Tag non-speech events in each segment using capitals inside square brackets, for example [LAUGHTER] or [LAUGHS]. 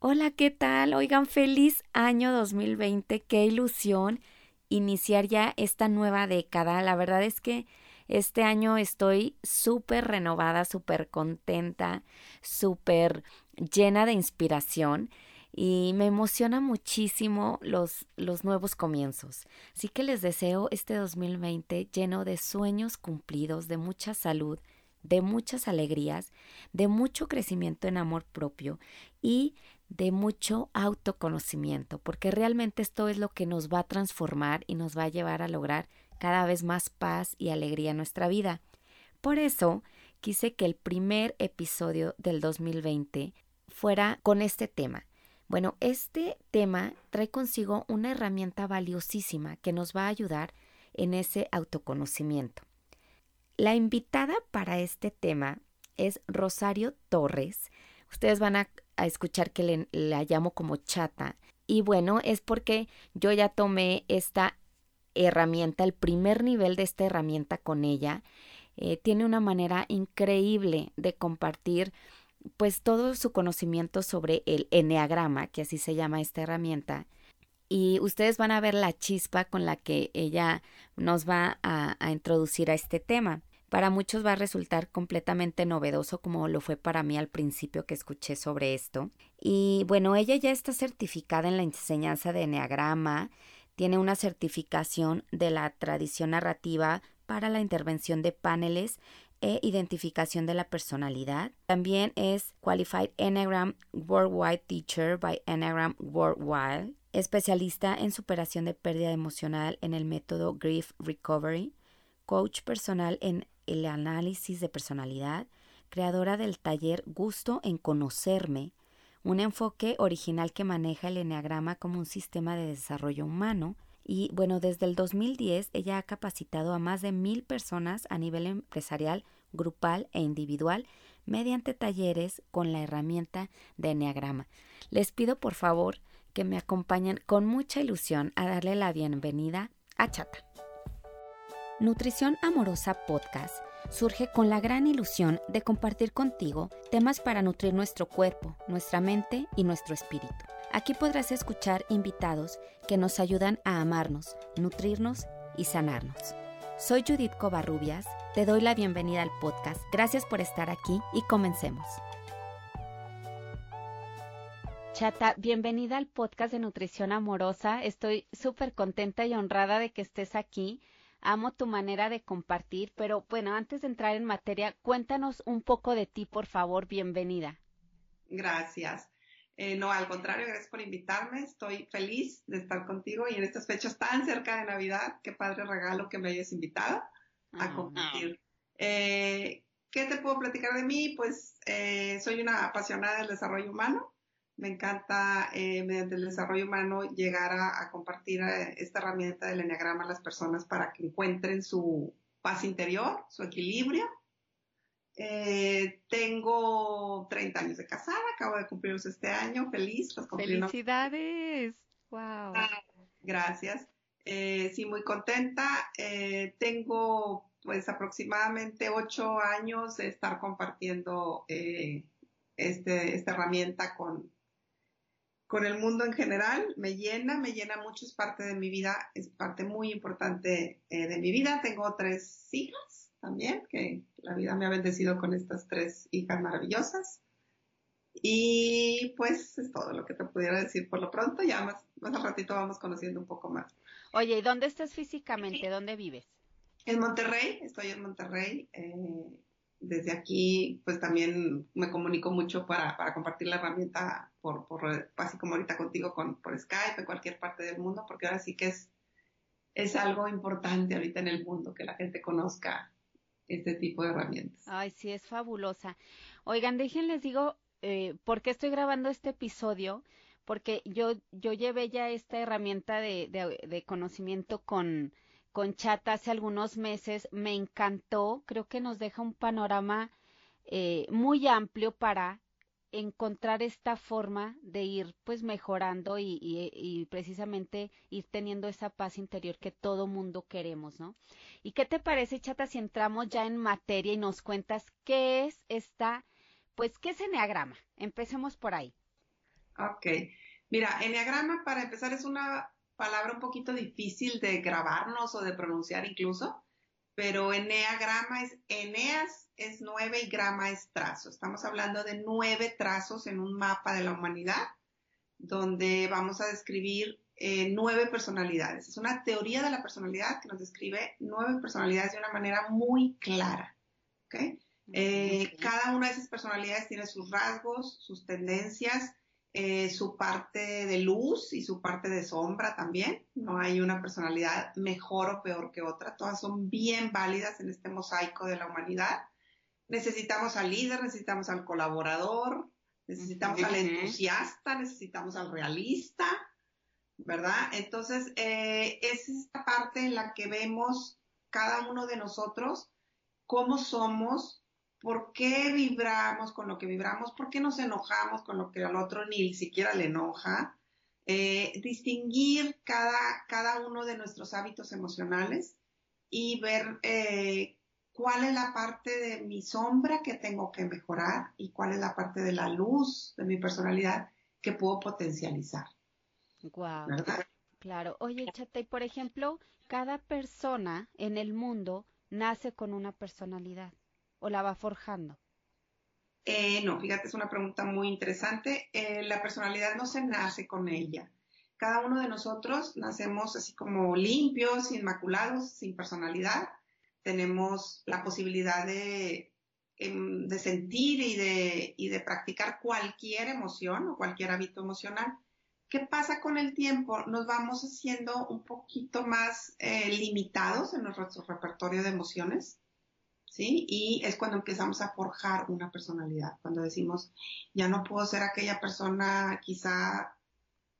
Hola, ¿qué tal? Oigan, feliz año 2020, qué ilusión iniciar ya esta nueva década. La verdad es que este año estoy súper renovada, súper contenta, súper llena de inspiración y me emociona muchísimo los, los nuevos comienzos. Así que les deseo este 2020 lleno de sueños cumplidos, de mucha salud, de muchas alegrías, de mucho crecimiento en amor propio y de mucho autoconocimiento, porque realmente esto es lo que nos va a transformar y nos va a llevar a lograr cada vez más paz y alegría en nuestra vida. Por eso quise que el primer episodio del 2020 fuera con este tema. Bueno, este tema trae consigo una herramienta valiosísima que nos va a ayudar en ese autoconocimiento. La invitada para este tema es Rosario Torres. Ustedes van a a escuchar que la llamo como chata. Y bueno, es porque yo ya tomé esta herramienta, el primer nivel de esta herramienta con ella. Eh, tiene una manera increíble de compartir pues todo su conocimiento sobre el enneagrama, que así se llama esta herramienta. Y ustedes van a ver la chispa con la que ella nos va a introducir a este tema. Para muchos va a resultar completamente novedoso como lo fue para mí al principio que escuché sobre esto. Y bueno, ella ya está certificada en la enseñanza de Enneagrama, tiene una certificación de la tradición narrativa para la intervención de paneles e identificación de la personalidad. También es Qualified Enneagram Worldwide Teacher by Enneagram Worldwide, especialista en superación de pérdida emocional en el método Grief Recovery, coach personal en el análisis de personalidad, creadora del taller Gusto en Conocerme, un enfoque original que maneja el Enneagrama como un sistema de desarrollo humano. Y bueno, desde el 2010 ella ha capacitado a más de mil personas a nivel empresarial, grupal e individual mediante talleres con la herramienta de Enneagrama. Les pido por favor que me acompañen con mucha ilusión a darle la bienvenida a Chata. Nutrición Amorosa Podcast surge con la gran ilusión de compartir contigo temas para nutrir nuestro cuerpo, nuestra mente y nuestro espíritu. Aquí podrás escuchar invitados que nos ayudan a amarnos, nutrirnos y sanarnos. Soy Judith Covarrubias, te doy la bienvenida al podcast, gracias por estar aquí y comencemos. Chata, bienvenida al podcast de Nutrición Amorosa. Estoy súper contenta y honrada de que estés aquí Amo tu manera de compartir, pero bueno, antes de entrar en materia, cuéntanos un poco de ti, por favor. Bienvenida. Gracias. Eh, no, al contrario, gracias por invitarme. Estoy feliz de estar contigo y en estas fechas tan cerca de Navidad, qué padre regalo que me hayas invitado a ah. compartir. Eh, ¿Qué te puedo platicar de mí? Pues eh, soy una apasionada del desarrollo humano me encanta eh, mediante el desarrollo humano llegar a, compartir eh, esta herramienta del enneagrama a las personas para que encuentren su paz interior, su equilibrio. Eh, tengo 30 años de casada, acabo de cumplirlos este año, feliz. Felicidades. Wow. Ah, gracias. sí, muy contenta. tengo pues aproximadamente ocho años de estar compartiendo este, esta herramienta con, con el mundo en general, me llena, me llena mucho, es parte de mi vida, es parte muy importante eh, de mi vida. Tengo tres hijas también, que la vida me ha bendecido con estas tres hijas maravillosas. Y pues es todo lo que te pudiera decir por lo pronto, ya más, más al ratito vamos conociendo un poco más. Oye, ¿y dónde estás físicamente? ¿Dónde vives? En Monterrey, estoy en Monterrey. Eh, desde aquí, pues también me comunico mucho para, para compartir la herramienta por, por, así como ahorita contigo, con, por Skype, en cualquier parte del mundo, porque ahora sí que es, es algo importante ahorita en el mundo, que la gente conozca este tipo de herramientas. Ay, sí, es fabulosa. Oigan, déjenles digo, eh, ¿por qué estoy grabando este episodio? Porque yo, yo llevé ya esta herramienta de, de, de conocimiento con, con Chata hace algunos meses, me encantó, creo que nos deja un panorama eh, muy amplio para encontrar esta forma de ir pues mejorando y, y, precisamente ir teniendo esa paz interior que todo mundo queremos, ¿no? ¿Y qué te parece, Chata, si entramos ya en materia y nos cuentas qué es esta, pues, qué es Enneagrama? Empecemos por ahí. Ok. Mira, enneagrama para empezar es una palabra un poquito difícil de grabarnos o de pronunciar incluso, pero enneagrama es eneas es nueve y grama es trazo. Estamos hablando de nueve trazos en un mapa de la humanidad donde vamos a describir eh, nueve personalidades. Es una teoría de la personalidad que nos describe nueve personalidades de una manera muy clara. Eh, cada una de esas personalidades tiene sus rasgos, sus tendencias, eh, su parte de luz y su parte de sombra también. No hay una personalidad mejor o peor que otra. Todas son bien válidas en este mosaico de la humanidad. Necesitamos al líder, necesitamos al colaborador, necesitamos al entusiasta, necesitamos al realista, ¿verdad? Entonces, eh, es esta parte en la que vemos cada uno de nosotros cómo somos, por qué vibramos con lo que vibramos, por qué nos enojamos con lo que al otro ni siquiera le enoja. Eh, distinguir cada, cada uno de nuestros hábitos emocionales y ver eh, cuál es la parte de mi sombra que tengo que mejorar y cuál es la parte de la luz de mi personalidad que puedo potencializar. Wow. Claro. Oye, Chate, por ejemplo, cada persona en el mundo nace con una personalidad o la va forjando. Eh, no, fíjate, es una pregunta muy interesante. Eh, la personalidad no se nace con ella. Cada uno de nosotros nacemos así como limpios, inmaculados, sin personalidad tenemos la posibilidad de, em, sentir y de, y de practicar cualquier emoción o cualquier hábito emocional. ¿Qué pasa con el tiempo? Nos vamos haciendo un poquito más eh, limitados en nuestro repertorio de emociones, ¿sí? Y es cuando empezamos a forjar una personalidad, cuando decimos, ya no puedo ser aquella persona quizá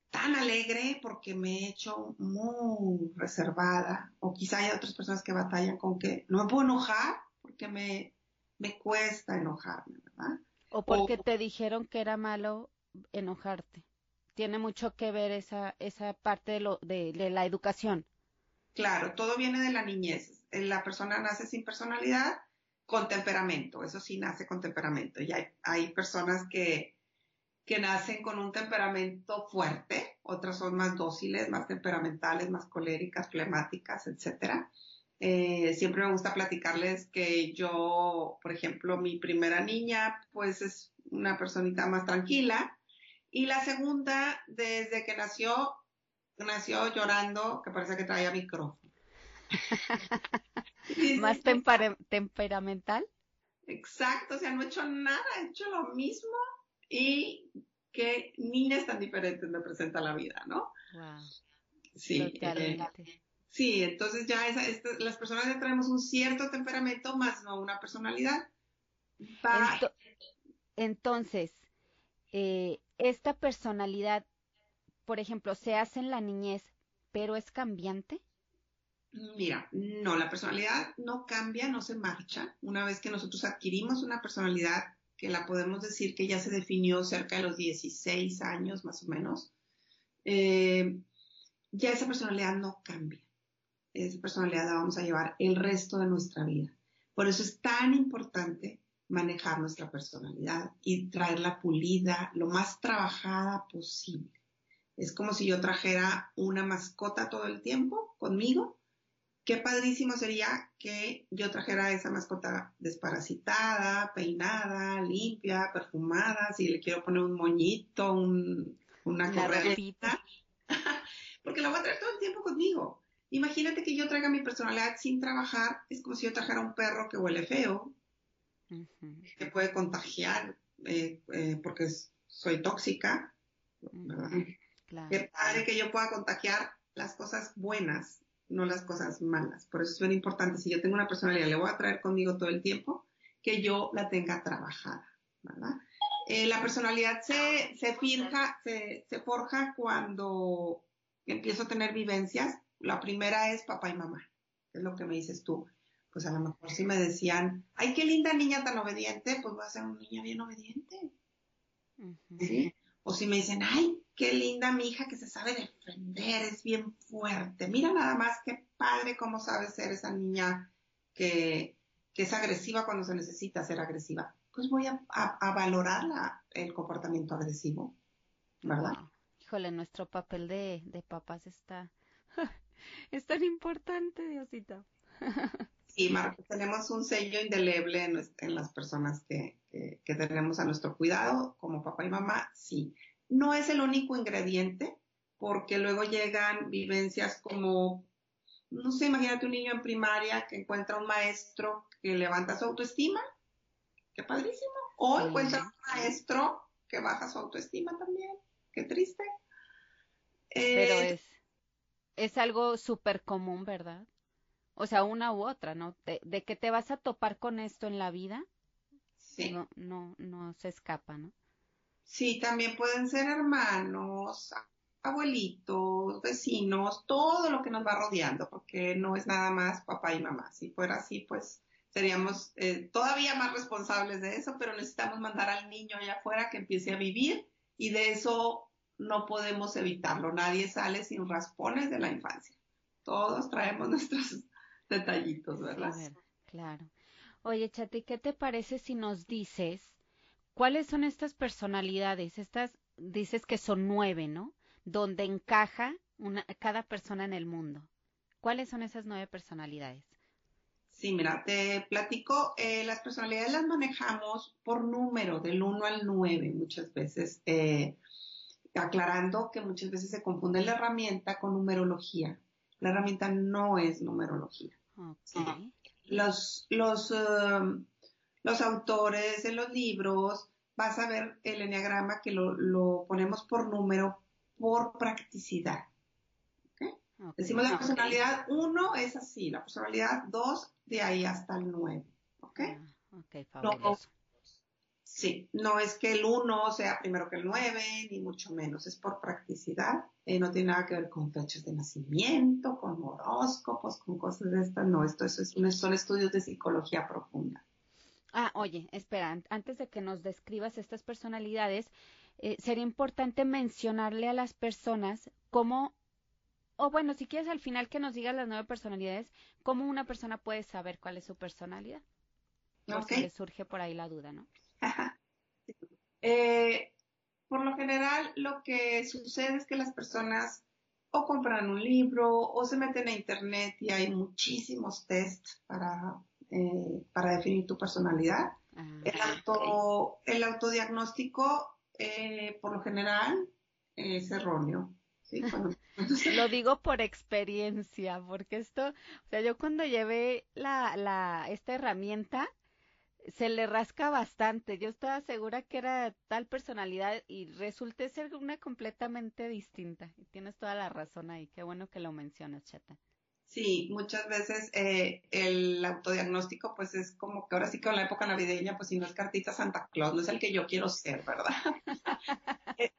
tan alegre porque me he hecho muy reservada o quizá hay otras personas que batallan con que no me puedo enojar porque me, me cuesta enojarme, ¿verdad? O porque te dijeron que era malo enojarte. Tiene mucho que ver esa, esa parte de, lo, de, la educación. Claro, todo viene de la niñez. La persona nace sin personalidad, con temperamento. Eso sí nace con temperamento. Y hay, personas que, que nacen con un temperamento fuerte, otras son más dóciles, más temperamentales, más coléricas, flemáticas, etc. Eh, siempre me gusta platicarles que yo, por ejemplo, mi primera niña, pues es una personita más tranquila, y la segunda, desde que nació, nació llorando, que parece que traía micrófono. [LAUGHS] ¿Más temperamental? Exacto, o sea, no he hecho nada, he hecho lo mismo y qué niñas tan diferentes me presenta la vida, ¿no? Wow. Sí. Eh, sí, entonces ya las personas ya traemos un cierto temperamento más no una personalidad. entonces, eh, esta personalidad, por ejemplo, se hace en la niñez, pero es cambiante. Mira, no, la personalidad no cambia, no se marcha. Una vez que nosotros adquirimos una personalidad, que la podemos decir que ya se definió cerca de los 16 años más o menos, eh, ya esa personalidad no cambia. Esa personalidad la vamos a llevar el resto de nuestra vida. Por eso es tan importante manejar nuestra personalidad y traerla pulida, lo más trabajada posible. Es como si yo trajera una mascota todo el tiempo conmigo. Qué padrísimo sería que yo trajera esa mascota desparasitada, peinada, limpia, perfumada, si le quiero poner un moñito, una correita, [LAUGHS] porque la voy a traer todo el tiempo conmigo. Imagínate que yo traiga mi personalidad sin trabajar, es como si yo trajera un perro que huele feo, que puede contagiar eh, eh, porque soy tóxica, Qué padre que yo pueda contagiar las cosas buenas no las cosas malas. Por eso es bien importante, si yo tengo una personalidad, le voy a traer conmigo todo el tiempo, que yo la tenga trabajada, ¿verdad? Eh, la personalidad se, se, se, se forja cuando empiezo a tener vivencias. La primera es papá y mamá, es lo que me dices tú. Pues a lo mejor si me decían, ay, qué linda niña tan obediente, pues voy a ser una niña bien obediente. ¿Sí? O si me dicen, ay, qué linda mi hija que se sabe defender, es bien fuerte. Mira nada más qué padre cómo sabe ser esa niña que, es agresiva cuando se necesita ser agresiva. Pues voy a, valorar el comportamiento agresivo. ¿verdad? Híjole, nuestro papel de, de papás está, [LAUGHS] es tan importante, Diosito. [LAUGHS] sí, Marco, tenemos un sello indeleble en, las personas que, que, tenemos a nuestro cuidado, como papá y mamá, sí. No es el único ingrediente, porque luego llegan vivencias como, no sé, imagínate un niño en primaria que encuentra un maestro que levanta su autoestima, qué padrísimo, o encuentra un maestro que baja su autoestima también, qué triste. Pero eh, es, es algo súper común, ¿verdad? O sea, una u otra, ¿no? De, de, que te vas a topar con esto en la vida, sí. no, no, no se escapa, ¿no? Sí, también pueden ser hermanos, abuelitos, vecinos, todo lo que nos va rodeando, porque no es nada más papá y mamá. Si fuera así, pues seríamos eh, todavía más responsables de eso, pero necesitamos mandar al niño allá afuera que empiece a vivir y de eso no podemos evitarlo. Nadie sale sin raspones de la infancia. Todos traemos [LAUGHS] nuestros detallitos, ¿verdad? Claro. Oye, Chati, ¿qué te parece si nos dices cuáles son estas personalidades? Estas dices que son nueve, ¿no? donde encaja una, cada persona en el mundo. ¿Cuáles son esas nueve personalidades? Sí, mira, te platico, eh, las personalidades las manejamos por número, del 1 al 9 muchas veces, eh, aclarando que muchas veces se confunde la herramienta con numerología. La herramienta no es numerología. Los, los, um, los autores de los libros, vas a ver el enneagrama que lo, lo ponemos por número por practicidad. Decimos la personalidad 1 es así, la personalidad 2 de ahí hasta el 9. ¿Ok? Ah, no, sí, no es que el 1 sea primero que el 9, ni mucho menos, es por practicidad. Eh, no tiene nada que ver con fechas de nacimiento, con horóscopos, con cosas de estas. No, esto, es, son estudios de psicología profunda. Ah, oye, espera, antes de que nos describas estas personalidades, eh, sería importante mencionarle a las personas cómo, o bueno, si quieres al final que nos digas las nueve personalidades, cómo una persona puede saber cuál es su personalidad. Por si le surge por ahí la duda, ¿no? [LAUGHS] Eh, por lo general, lo que sucede es que las personas o compran un libro o se meten a internet y hay muchísimos tests para, eh, para definir tu personalidad. Ah, el, auto, el autodiagnóstico eh, por lo general es erróneo. [LAUGHS] Lo digo por experiencia, porque esto, o sea, yo cuando llevé la, la, esta herramienta, se le rasca bastante. Yo estaba segura que era tal personalidad y resulté ser una completamente distinta. Y tienes toda la razón ahí. Qué bueno que lo mencionas, Chata. Sí, muchas veces eh, el autodiagnóstico pues es como que ahora sí que en la época navideña pues si no es cartita Santa Claus, no es el que yo quiero ser, ¿verdad? [LAUGHS]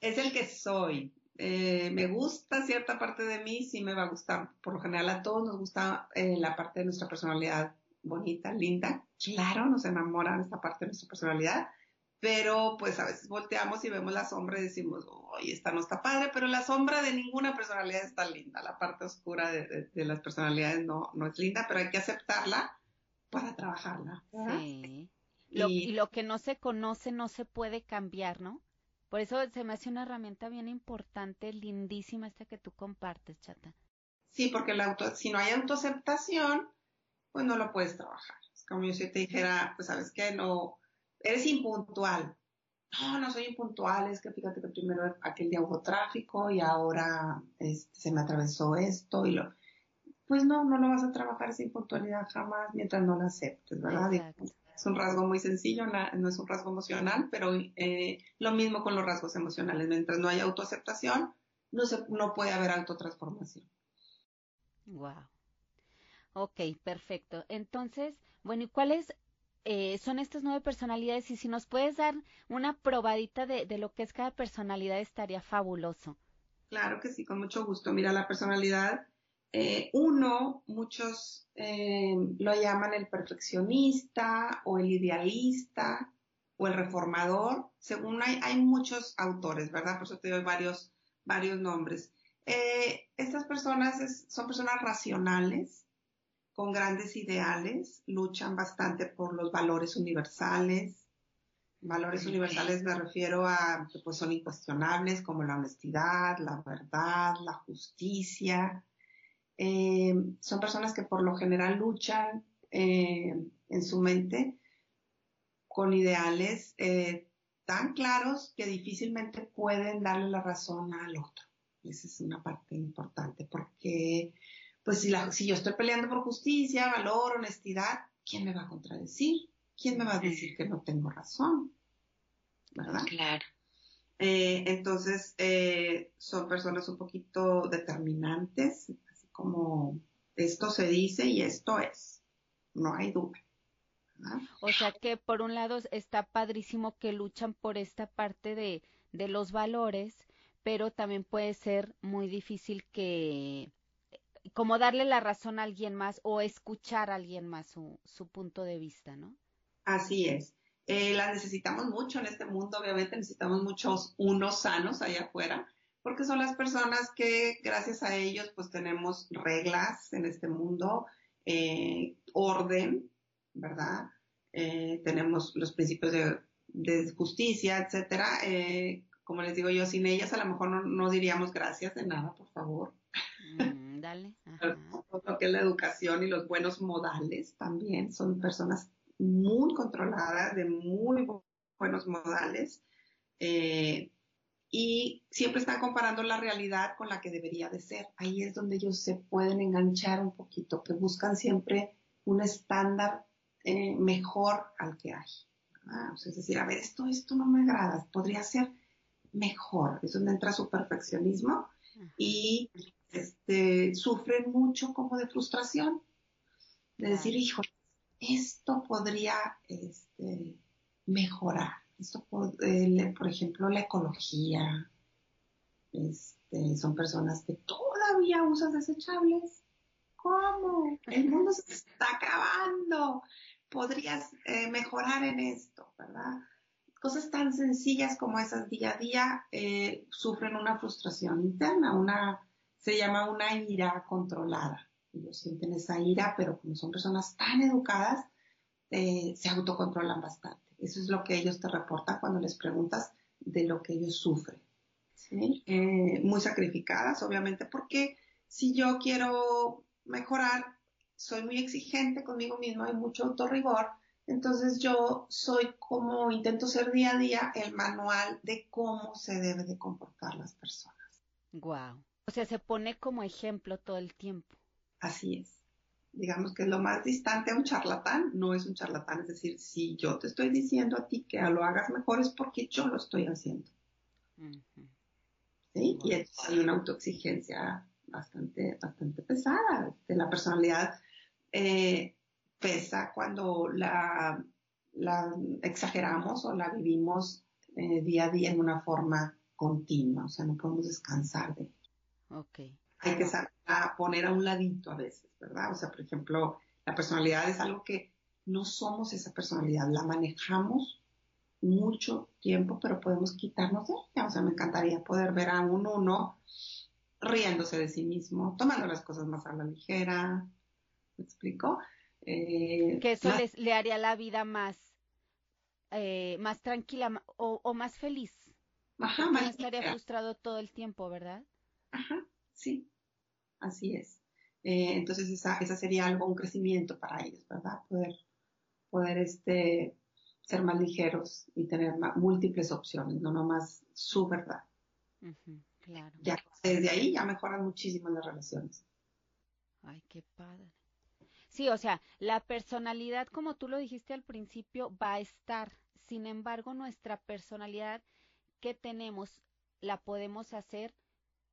es el que soy. Eh, me gusta cierta parte de mí, sí me va a gustar. Por lo general a todos nos gusta eh, la parte de nuestra personalidad bonita, linda. Claro, nos enamoran esta parte de nuestra personalidad pero pues a veces volteamos y vemos la sombra y decimos, oye, esta no está padre, pero la sombra de ninguna personalidad está linda, la parte oscura de, las personalidades no, no es linda, pero hay que aceptarla para trabajarla. Sí. y lo que no se conoce no se puede cambiar, ¿no? Por eso se me hace una herramienta bien importante, lindísima esta que tú compartes, chata. Sí, porque la auto, si no hay autoaceptación, pues no lo puedes trabajar. Es como yo si te dijera, pues sabes que no, eres impuntual. No, no soy impuntual, es que fíjate que primero aquel día hubo tráfico y ahora este, se me atravesó esto y lo... Pues no, no lo vas a trabajar esa impuntualidad jamás mientras no la aceptes, ¿verdad? Es un rasgo muy sencillo, no es un rasgo emocional, pero eh, lo mismo con los rasgos emocionales. Mientras no haya autoaceptación, no, se, no puede haber autotransformación. Wow. Ok, perfecto. Entonces, bueno, ¿y cuál es eh, son estas nueve personalidades y si nos puedes dar una probadita de, lo que es cada personalidad estaría fabuloso. Claro que sí, con mucho gusto. Mira, la personalidad, eh, uno, muchos eh, lo llaman el perfeccionista o el idealista o el reformador, según hay, hay muchos autores, ¿verdad? Por eso te doy varios, varios nombres. estas personas son personas racionales, con grandes ideales, luchan bastante por los valores universales, Valores universales me refiero a que pues, son incuestionables como la honestidad, la verdad, la justicia. Eh, son personas que por lo general luchan eh, en su mente con ideales eh, tan claros que difícilmente pueden darle la razón al otro. Esa es una parte importante porque pues si, la, si yo estoy peleando por justicia, valor, honestidad, ¿quién me va a contradecir? ¿quién me va a decir que no tengo razón? ¿Verdad? Claro. Eh, entonces, eh, son personas un poquito determinantes, así como esto se dice y esto es, no hay duda. O sea que por un lado está padrísimo que luchan por esta parte de, de los valores, pero también puede ser muy difícil que como darle la razón a alguien más o escuchar a alguien más su, su punto de vista, ¿no? Así es. Eh, las necesitamos mucho en este mundo, obviamente necesitamos muchos unos sanos allá afuera, porque son las personas que gracias a ellos pues tenemos reglas en este mundo, eh, orden, ¿verdad? Eh, tenemos los principios de, justicia, etcétera. como les digo yo, sin ellas a lo mejor no, diríamos gracias de nada, por favor. Dale. Lo que es la educación y los buenos modales también son personas muy controlada, de muy buenos modales, eh, y siempre están comparando la realidad con la que debería de ser. Ahí es donde ellos se pueden enganchar un poquito, que buscan siempre un estándar eh, mejor al que hay. es decir, a ver, esto, esto no me agrada, podría ser mejor. Es donde entra su perfeccionismo y este, sufren mucho como de frustración. De decir, hijo, esto podría este, mejorar. Esto, eh, por ejemplo, la ecología. Este, son personas que todavía usan desechables. ¿Cómo? El mundo se está acabando. Podrías eh, mejorar en esto, ¿verdad? Cosas tan sencillas como esas día a día eh, sufren una frustración interna, una, se llama una ira controlada ellos sienten esa ira, pero como son personas tan educadas, eh, se autocontrolan bastante. Eso es lo que ellos te reportan cuando les preguntas de lo que ellos sufren. Eh, muy sacrificadas, obviamente, porque si yo quiero mejorar, soy muy exigente conmigo mismo, hay mucho autorrigor, entonces yo soy como, intento ser día a día el manual de cómo se debe de comportar las personas. Wow. O sea, se pone como ejemplo todo el tiempo. Así es. Digamos que lo más distante a un charlatán no es un charlatán, es decir, si yo te estoy diciendo a ti que lo hagas mejor es porque yo lo estoy haciendo. ¿Sí? Y hay una autoexigencia bastante, bastante pesada. De la personalidad eh, pesa cuando la, la, exageramos o la vivimos eh, día a día en una forma continua, o sea, no podemos descansar de. Okay hay que saber poner a un ladito a veces, ¿verdad? O sea, por ejemplo, la personalidad es algo que no somos esa personalidad, la manejamos mucho tiempo, pero podemos quitarnos de ella. O sea, me encantaría poder ver a un uno riéndose de sí mismo, tomando las cosas más a la ligera. ¿Me explico? Eh, que eso le haría la vida más, eh, más tranquila o, más feliz. Ajá, más no estaría frustrado todo el tiempo, ¿verdad? Ajá, sí. Así es. Eh, entonces esa, esa sería algo, un crecimiento para ellos, ¿verdad? Poder, poder este, ser más ligeros y tener múltiples opciones, no nomás su verdad. claro. Ya desde ahí ya mejoran muchísimo las relaciones. Ay, qué padre. Sí, o sea, la personalidad, como tú lo dijiste al principio, va a estar. Sin embargo, nuestra personalidad que tenemos la podemos hacer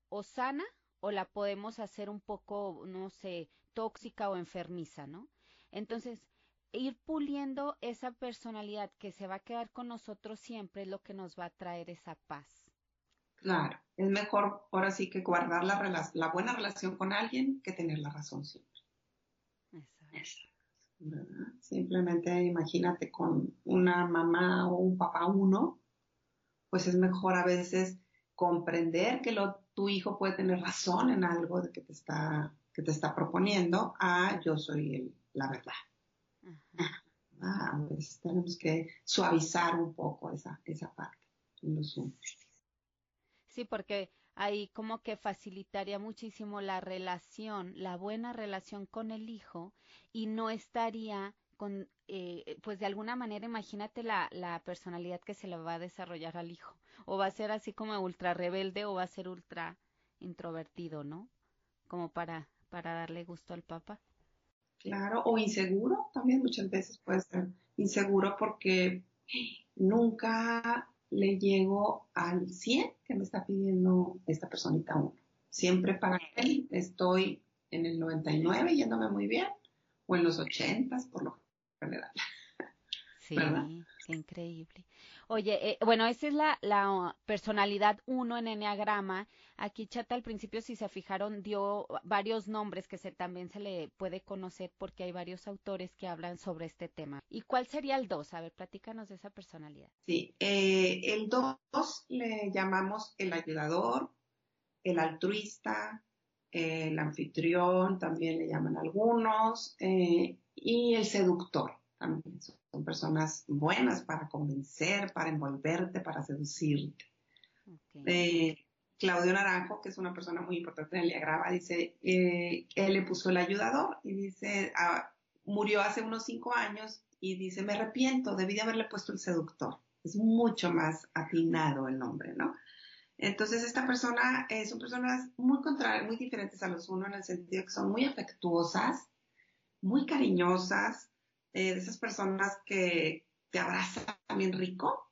o sana o la podemos hacer un poco, no sé, tóxica o enfermiza, ¿no? Entonces, ir puliendo esa personalidad que se va a quedar con nosotros siempre es lo que nos va a traer esa paz. Claro, es mejor ahora sí que guardar la, la buena relación con alguien que tener la razón siempre. Exacto. Simplemente imagínate con una mamá o un papá uno, pues es mejor a veces comprender que lo tu hijo puede tener razón en algo de que te está, que te está proponiendo a yo soy la verdad. A veces tenemos que suavizar un poco esa, esa parte en los Sí, porque ahí como que facilitaría muchísimo la relación, la buena relación con el hijo y no estaría con, eh, pues de alguna manera imagínate la, la personalidad que se le va a desarrollar al hijo. O va a ser así como ultra rebelde o va a ser ultra introvertido, ¿no? Como para, para darle gusto al papá. Claro, o inseguro también muchas veces puede ser inseguro porque nunca le llego al 100 que me está pidiendo esta personita uno. Siempre para él estoy en el 99 yéndome muy bien o en los 80 por lo general. Sí, qué increíble. Oye, eh, bueno, esa es la, personalidad 1 en Enneagrama. Aquí Chata al principio, si se fijaron, dio varios nombres que se, también se le puede conocer porque hay varios autores que hablan sobre este tema. ¿Y cuál sería el 2? A ver, platícanos de esa personalidad. Sí, eh, el 2 le llamamos el ayudador, el altruista, el anfitrión, también le llaman algunos, eh, y el seductor también son personas buenas para convencer, para envolverte, para seducirte. Eh, Claudio Naranjo, que es una persona muy importante en el diagrama, dice, eh, él le puso el ayudador y dice, ah, murió hace unos cinco años y dice, me arrepiento, debí de haberle puesto el seductor. Es mucho más atinado el nombre, ¿no? Entonces, esta persona eh, son personas muy contrarias, muy diferentes a los uno en el sentido que son muy afectuosas, muy cariñosas, eh, de esas personas que te abrazan bien rico.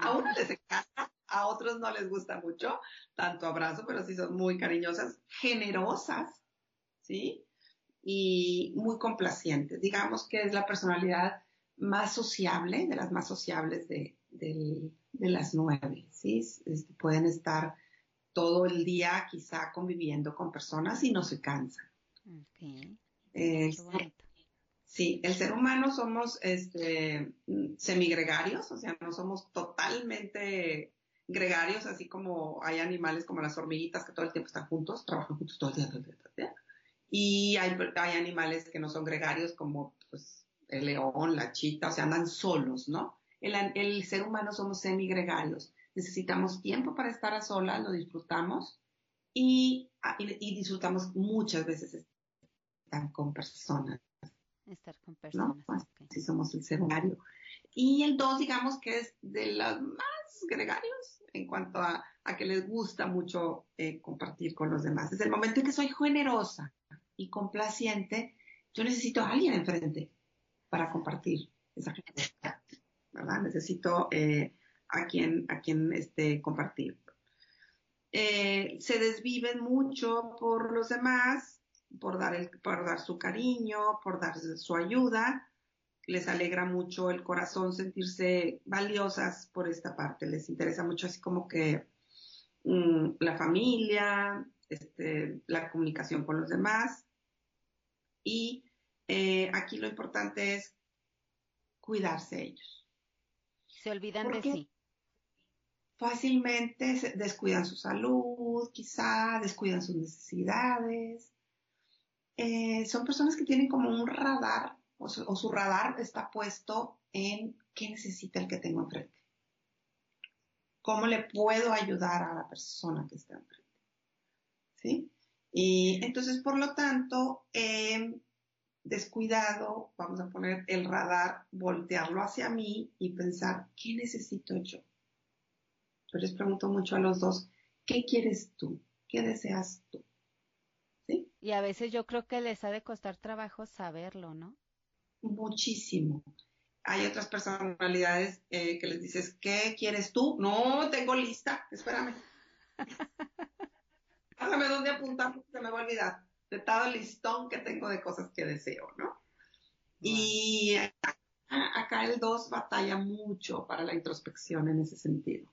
a uno les encanta, a otros no les gusta mucho tanto abrazo, pero sí son muy cariñosas, generosas, ¿sí? Y muy complacientes. Digamos que es la personalidad más sociable, de las más sociables de, las nueve, ¿sí? Este, pueden estar todo el día quizá conviviendo con personas y no se cansan. Okay. Sí, el ser humano somos este, semigregarios, o sea, no somos totalmente gregarios, así como hay animales como las hormiguitas que todo el tiempo están juntos, trabajan juntos todo el día, todo el día, todo el día. Y hay, animales que no son gregarios como pues, el león, la chita, o sea, andan solos, ¿no? El, el ser humano somos semigregarios. Necesitamos tiempo para estar a solas, lo disfrutamos y, y, y disfrutamos muchas veces estar con personas. Estar con personas. ¿no? Si somos el humano. Y el dos, digamos que es de los más gregarios en cuanto a, a que les gusta mucho eh, compartir con los demás. Desde el momento en que soy generosa y complaciente, yo necesito a alguien enfrente para compartir esa generosidad, ¿verdad? Necesito eh, a quien, a quien este, compartir. Eh, se desviven mucho por los demás, por dar, el, por dar su cariño, por dar su ayuda. Les alegra mucho el corazón sentirse valiosas por esta parte. Les interesa mucho así como que mm, la familia, este, la comunicación con los demás. Y eh, aquí lo importante es cuidarse ellos. Se olvidan de sí. Fácilmente descuidan su salud, quizá descuidan sus necesidades, eh, son personas que tienen como un radar o su, radar está puesto en qué necesita el que tengo enfrente. ¿Cómo le puedo ayudar a la persona que está enfrente? ¿Sí? Y entonces, por lo tanto, descuidado, vamos a poner el radar, voltearlo hacia mí y pensar, ¿qué necesito yo? Yo les pregunto mucho a los dos, ¿qué quieres tú? ¿Qué deseas tú? Y a veces yo creo que les ha de costar trabajo saberlo, ¿no? Muchísimo. Hay otras personalidades eh, que les dices, ¿qué quieres tú? No, tengo lista, espérame. [LAUGHS] Pásame dónde apuntar porque se me va a olvidar de todo el listón que tengo de cosas que deseo, ¿no? Y acá el 2 batalla mucho para la introspección en ese sentido.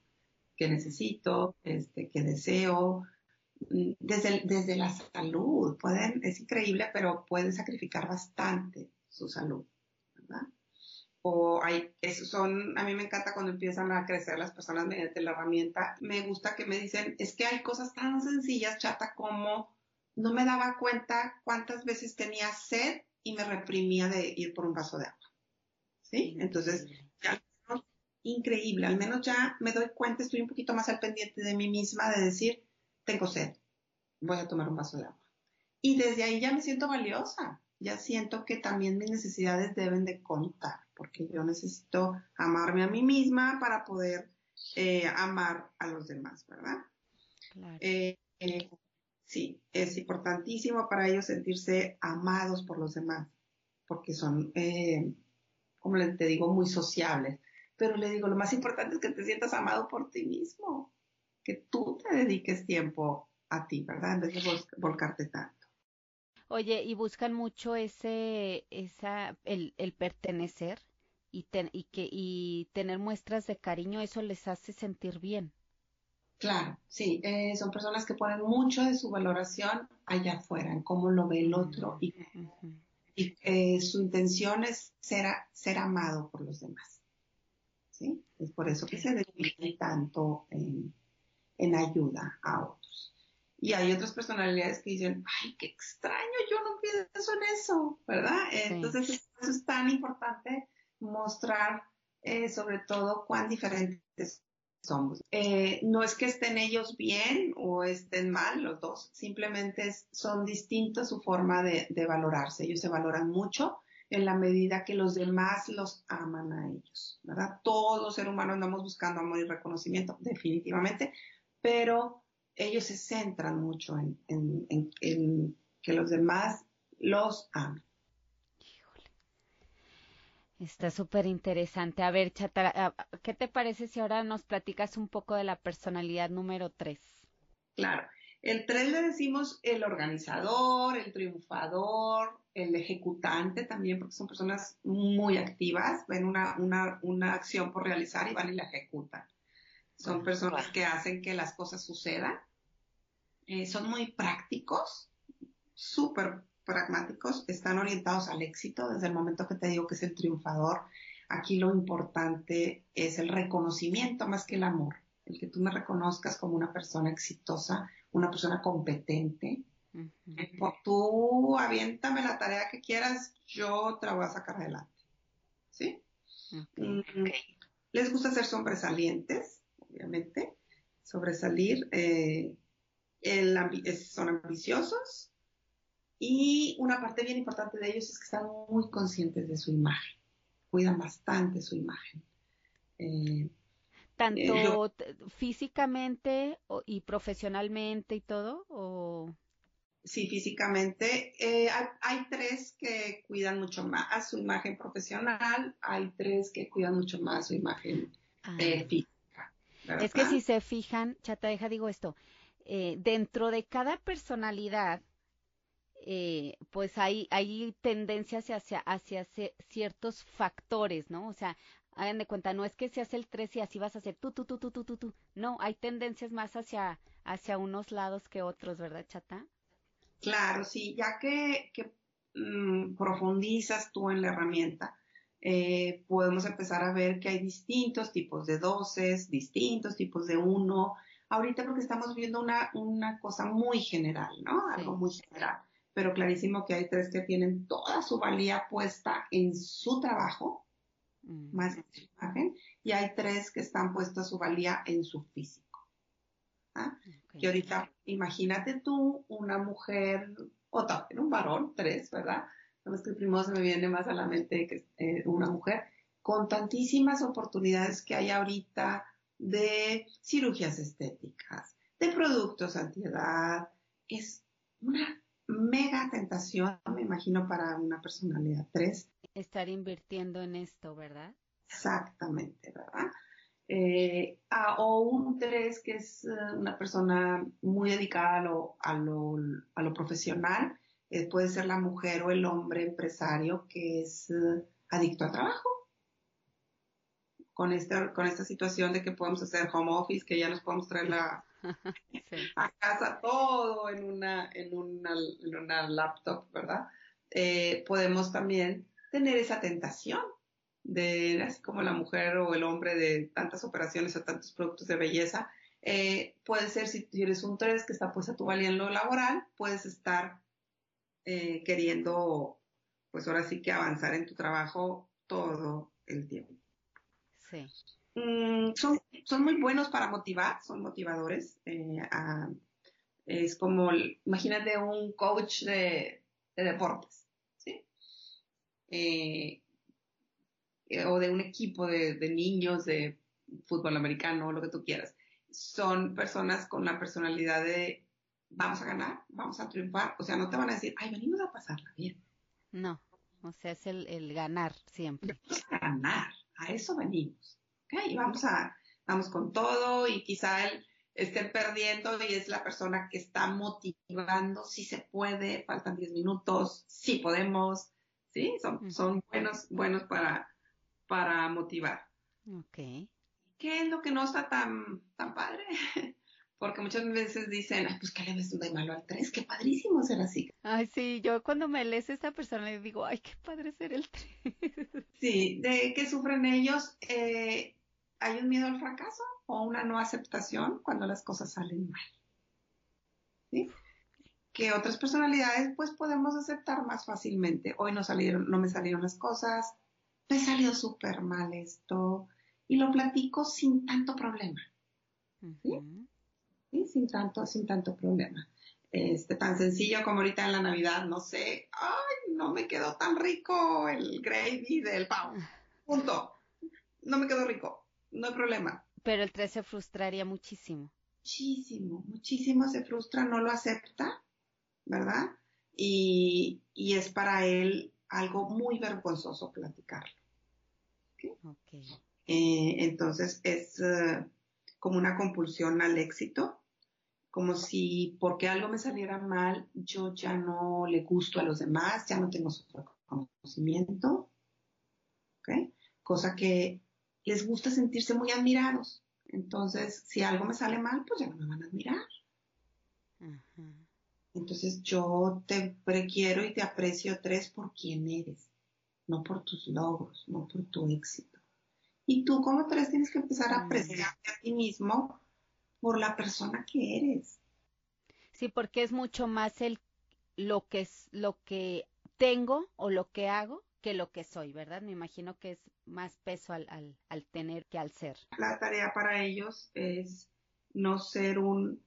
¿Qué necesito? Este, ¿Qué deseo? Desde, desde la salud, pueden, es increíble, pero pueden sacrificar bastante su salud, ¿verdad? O hay, eso son, a mí me encanta cuando empiezan a crecer las personas mediante la herramienta, me gusta que me dicen, es que hay cosas tan sencillas, chata, como no me daba cuenta cuántas veces tenía sed y me reprimía de ir por un vaso de agua. ¿sí? Entonces, ya, increíble, al menos ya me doy cuenta, estoy un poquito más al pendiente de mí misma de decir, tengo sed, voy a tomar un vaso de agua. Y desde ahí ya me siento valiosa, ya siento que también mis necesidades deben de contar, porque yo necesito amarme a mí misma para poder eh, amar a los demás, ¿verdad? Eh, eh, sí, es importantísimo para ellos sentirse amados por los demás, porque son, como te digo, muy sociables. Pero le digo, lo más importante es que te sientas amado por ti mismo, que tú te dediques tiempo a ti, ¿verdad? En vez de volcarte tanto. Oye, y buscan mucho ese, esa, el, el pertenecer y, y, que, y tener muestras de cariño, eso les hace sentir bien. Claro, sí, eh, son personas que ponen mucho de su valoración allá afuera, en cómo lo ve el otro y, y eh, su intención es ser, ser amado por los demás. ¿sí? Es por eso que se dedican tanto en, en ayuda a otros. Y hay otras personalidades que dicen, ay, qué extraño, yo no pienso en eso, ¿verdad? Entonces, eso es tan importante mostrar eh, sobre todo cuán diferentes somos. Eh, no es que estén ellos bien o estén mal los dos, simplemente son distintos su forma de, de, valorarse. Ellos se valoran mucho en la medida que los demás los aman a ellos, ¿verdad? Todo ser humano andamos buscando amor y reconocimiento, definitivamente, pero ellos se centran mucho en, que los demás los amen. Está súper interesante. A ver, Chata, ¿qué te parece si ahora nos platicas un poco de la personalidad número tres? Claro. El tres le decimos el organizador, el triunfador, el ejecutante también, porque son personas muy activas, ven una, una, una acción por realizar y van y la ejecutan. Son personas que hacen que las cosas sucedan. Eh, son muy prácticos, súper pragmáticos, están orientados al éxito desde el momento que te digo que es el triunfador. Aquí lo importante es el reconocimiento más que el amor, el que tú me reconozcas como una persona exitosa, una persona competente. Por tú aviéntame la tarea que quieras, yo te la voy a sacar adelante. ¿Sí? Mm, les gusta ser sobresalientes, obviamente, sobresalir, eh, son ambiciosos y una parte bien importante de ellos es que están muy conscientes de su imagen, cuidan bastante su imagen. Eh, Tanto eh, físicamente y profesionalmente y todo, o sí, físicamente. hay, tres que cuidan mucho más su imagen profesional, hay tres que cuidan mucho más su imagen ah. física. Es que si se fijan, chata, deja, digo esto, eh, dentro de cada personalidad, eh, pues hay, hay tendencias hacia, hacia ciertos factores, ¿no? O sea, hagan de cuenta, no es que seas el 3 y así vas a hacer tú, tú, tú, tú, tú, tú, tú. No, hay tendencias más hacia, hacia unos lados que otros, ¿verdad, chata? Claro, sí, ya que, que mm, profundizas tú en la herramienta, eh, podemos empezar a ver que hay distintos tipos de dosis, distintos tipos de uno. Ahorita porque estamos viendo una, una cosa muy general, ¿no? Algo muy general. Pero clarísimo que hay tres que tienen toda su valía puesta en su trabajo, mm. más en su imagen, y hay tres que están puestos su valía en su físico. ¿ah? Y ahorita, imagínate tú, una mujer, o también un varón, tres, ¿verdad? Nada que el primero se me viene más a la mente que eh, una mujer, con tantísimas oportunidades que hay ahorita de cirugías estéticas, de productos antiedad, es una mega tentación, me imagino, para una personalidad 3. Estar invirtiendo en esto, ¿verdad? Exactamente, ¿verdad? Eh, o un 3 que es eh, una persona muy dedicada a lo, a lo, a lo profesional, eh, puede ser la mujer o el hombre empresario que es eh, adicto al trabajo. Con esta, con esta situación de que podemos hacer home office, que ya nos podemos traer la, [LAUGHS] a casa todo en una, en una, en una laptop, ¿verdad? Eh, podemos también tener esa tentación de, así como la mujer o el hombre de tantas operaciones o tantos productos de belleza, puede ser si eres un 3 que está puesto a tu valía en lo laboral, puedes estar eh, queriendo, pues ahora sí que avanzar en tu trabajo todo, el tiempo. Sí. Mm, son, son muy buenos para motivar, son motivadores. Eh, es como, imagínate un coach de, deportes, ¿sí? Eh, eh, o de un equipo de, de, niños de fútbol americano, lo que tú quieras. Son personas con la personalidad de vamos a ganar, vamos a triunfar. O sea, no te van a decir, ay, venimos a pasarla bien. No, o sea, es el, el ganar siempre. Vamos a ganar, a eso venimos. Y vamos a, vamos con todo y quizá él esté perdiendo y es la persona que está motivando, si se puede, faltan 10 minutos, si podemos, ¿sí? Son, son buenos, buenos para, para motivar. Ok. ¿Qué es lo que no está tan, tan padre? Porque muchas veces dicen, ay, pues ¿qué le ves de malo al 3? Qué padrísimo ser así. Ay, sí, yo cuando me lees esta persona le digo, ay, qué padre ser el 3. Sí, ¿de qué sufren ellos? Eh, hay un miedo al fracaso o una no aceptación cuando las cosas salen mal. ¿Sí? Que otras personalidades pues podemos aceptar más fácilmente. Hoy no salieron, no me salieron las cosas, me salió súper mal esto y lo platico sin tanto problema. ¿Sí? Sin tanto, sin tanto problema. Este, tan sencillo como ahorita en la Navidad, no sé, ay, no me quedó tan rico el gravy del pavo. Punto. No me quedó rico no hay problema. Pero el 3 se frustraría muchísimo. Muchísimo, muchísimo se frustra, no lo acepta, ¿verdad? Y, es para él algo muy vergonzoso platicarlo. ¿okay? Eh, entonces es eh, como una compulsión al éxito, como si porque algo me saliera mal, yo ya no le gusto a los demás, ya no tengo su conocimiento, ¿okay? cosa que les gusta sentirse muy admirados. Entonces, si algo me sale mal, pues ya no me van a admirar. Entonces, yo te quiero y te aprecio tres por quien eres, no por tus logros, no por tu éxito. Y tú como tres tienes que empezar a apreciarte a ti mismo por la persona que eres. Sí, porque es mucho más el lo que es lo que tengo o lo que hago que lo que soy, ¿verdad? Me imagino que es más peso al, al, tener que al ser. La tarea para ellos es no ser un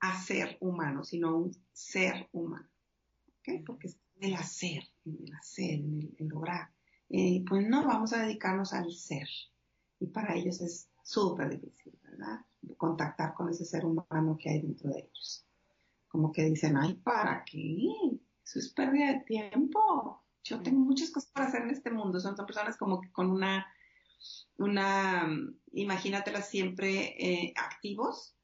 hacer humano, sino un ser humano. ¿okay? Porque es el hacer, en el hacer, en el lograr. Eh, pues no vamos a dedicarnos al ser. Y para ellos es súper difícil, ¿verdad? Contactar con ese ser humano que hay dentro de ellos. Como que dicen, ay, ¿para qué? Eso es pérdida de tiempo yo tengo muchas cosas para hacer en este mundo. Son, personas como que con una, una, imagínatelas siempre eh, activos,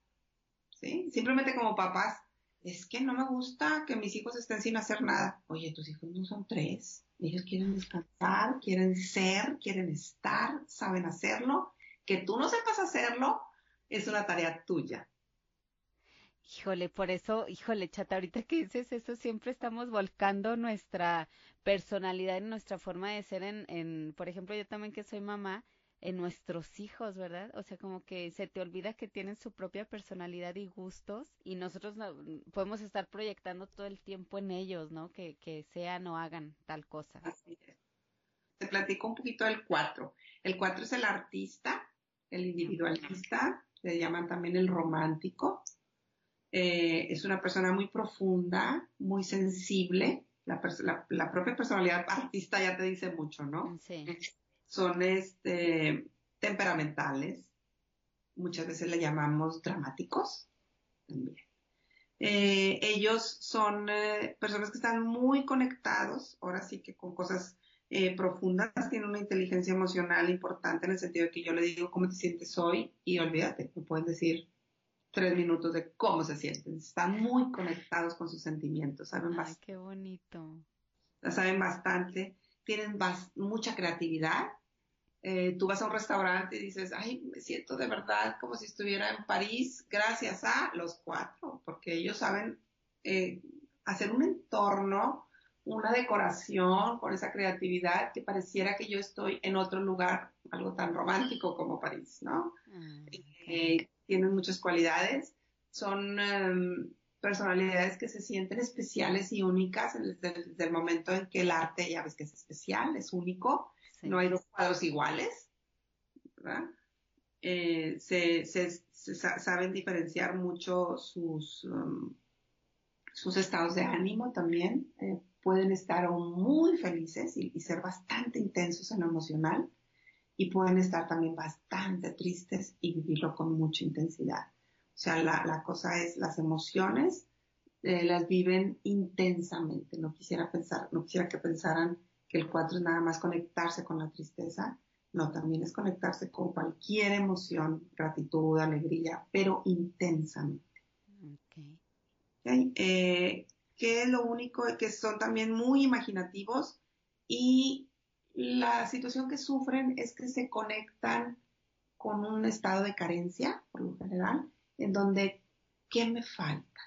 ¿sí? Simplemente como papás. Es que no me gusta que mis hijos estén sin hacer nada. Oye, tus hijos no son tres. Ellos quieren descansar, quieren ser, quieren estar, saben hacerlo. Que tú no sepas hacerlo es una tarea tuya. Híjole, por eso, híjole, chata, ahorita que dices eso, siempre estamos volcando nuestra personalidad y nuestra forma de ser en, en, por ejemplo, yo también que soy mamá, en nuestros hijos, ¿verdad? O sea, como que se te olvida que tienen su propia personalidad y gustos y nosotros podemos estar proyectando todo el tiempo en ellos, ¿no? Que, que sean o hagan tal cosa. Así es. Te platico un poquito del cuatro. El cuatro es el artista, el individualista, le llaman también el romántico, eh, es una persona muy profunda, muy sensible. La, la, propia personalidad artista ya te dice mucho, ¿no? Sí. Son este, temperamentales. Muchas veces le llamamos dramáticos también. Eh, ellos son eh, personas que están muy conectados, ahora sí que con cosas profundas, tienen una inteligencia emocional importante en el sentido de que yo le digo cómo te sientes hoy y olvídate, me pueden decir tres minutos de cómo se sienten. Están muy conectados con sus sentimientos, saben Ay, qué bonito. Saben bastante, tienen mucha creatividad. Eh, tú vas a un restaurante y dices, ay, me siento de verdad como si estuviera en París gracias a los cuatro, porque ellos saben eh, hacer un entorno, una decoración con esa creatividad que pareciera que yo estoy en otro lugar, algo tan romántico como París, ¿no? Ah, eh, tienen muchas cualidades, son em, personalidades que se sienten especiales y únicas desde, el momento en que el arte ya ves que es especial, es único, no hay dos cuadros iguales, ¿verdad? Eh, se, saben diferenciar mucho sus, um, sus estados de ánimo también. Eh, pueden estar muy felices y, ser bastante intensos en lo emocional y pueden estar también bastante tristes y vivirlo con mucha intensidad. O sea, la, cosa es las emociones eh, las viven intensamente. No quisiera pensar, no quisiera que pensaran que el 4 es nada más conectarse con la tristeza. No, también es conectarse con cualquier emoción, gratitud, alegría, pero intensamente. Okay. Eh, que es lo único que son también muy imaginativos y la situación que sufren es que se conectan con un estado de carencia, por lo general, en donde, ¿qué me falta?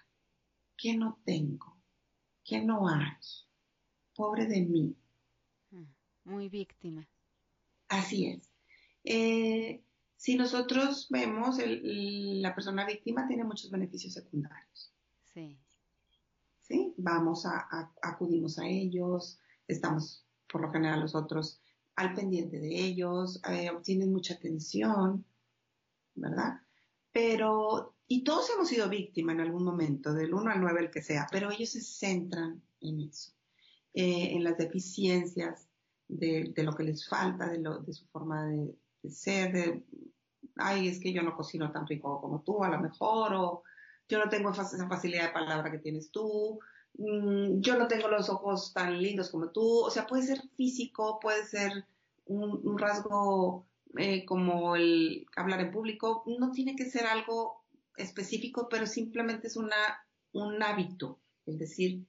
¿Qué no tengo? ¿Qué no hay? Pobre de mí. Muy víctima. Así es. Eh, si nosotros vemos, la persona víctima tiene muchos beneficios secundarios. Sí. Vamos a, acudimos a ellos, estamos por lo general nosotros al pendiente de ellos, eh, obtienen mucha atención, ¿verdad? Pero, y todos hemos sido víctimas en algún momento, del 1 al 9, el que sea, pero ellos se centran en eso, eh, en las deficiencias de, lo que les falta, de, lo, de su forma de, ser, de, ay, es que yo no cocino tan rico como tú, a lo mejor, o yo no tengo esa facilidad de palabra que tienes tú, mm, yo no tengo los ojos tan lindos como tú, o sea, puede ser físico, puede ser un rasgo eh, como el hablar en público, no tiene que ser algo específico, pero simplemente es una, un hábito, es decir,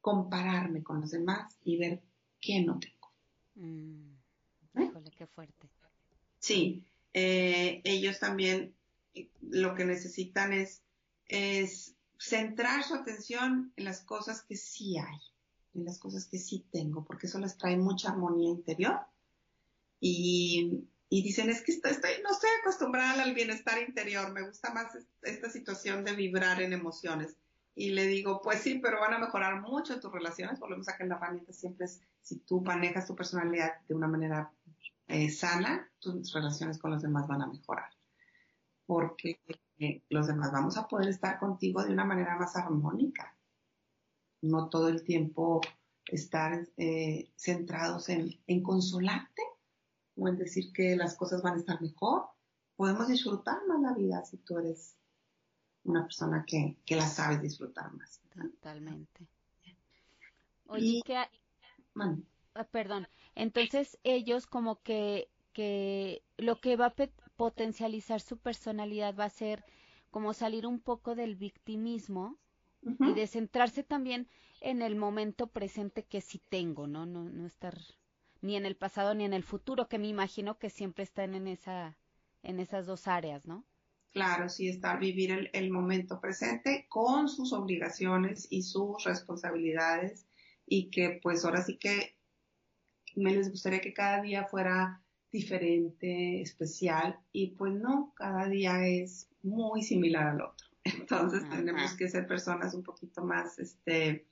compararme con los demás y ver qué no tengo. Mm, ¿Eh? qué fuerte. Sí, eh, ellos también lo que necesitan es, es centrar su atención en las cosas que sí hay, en las cosas que sí tengo, porque eso les trae mucha armonía interior. Y y dicen, es que estoy, no estoy acostumbrada al bienestar interior, me gusta más esta situación de vibrar en emociones. Y le digo, pues sí, pero van a mejorar mucho tus relaciones. Volvemos a que la herramienta siempre es, si tú manejas tu personalidad de una manera eh, sana, tus relaciones con los demás van a mejorar. Porque eh, los demás vamos a poder estar contigo de una manera más armónica. No todo el tiempo estar eh, centrados en, en consolarte o en decir que las cosas van a estar mejor. Podemos disfrutar más la vida si tú eres una persona que, que la sabes disfrutar más. Totalmente. Oye, que, ah, perdón, entonces ellos como que, que lo que va a potencializar su personalidad va a ser como salir un poco del victimismo y de centrarse también en el momento presente que sí tengo, ¿no? No, no estar ni en el pasado ni en el futuro, que me imagino que siempre están en esa, en esas dos áreas, ¿no? Claro, sí, está vivir el, momento presente con sus obligaciones y sus responsabilidades y que pues ahora sí que me les gustaría que cada día fuera diferente, especial y pues no, cada día es muy similar al otro. [LAUGHS] Entonces tenemos que ser personas un poquito más este,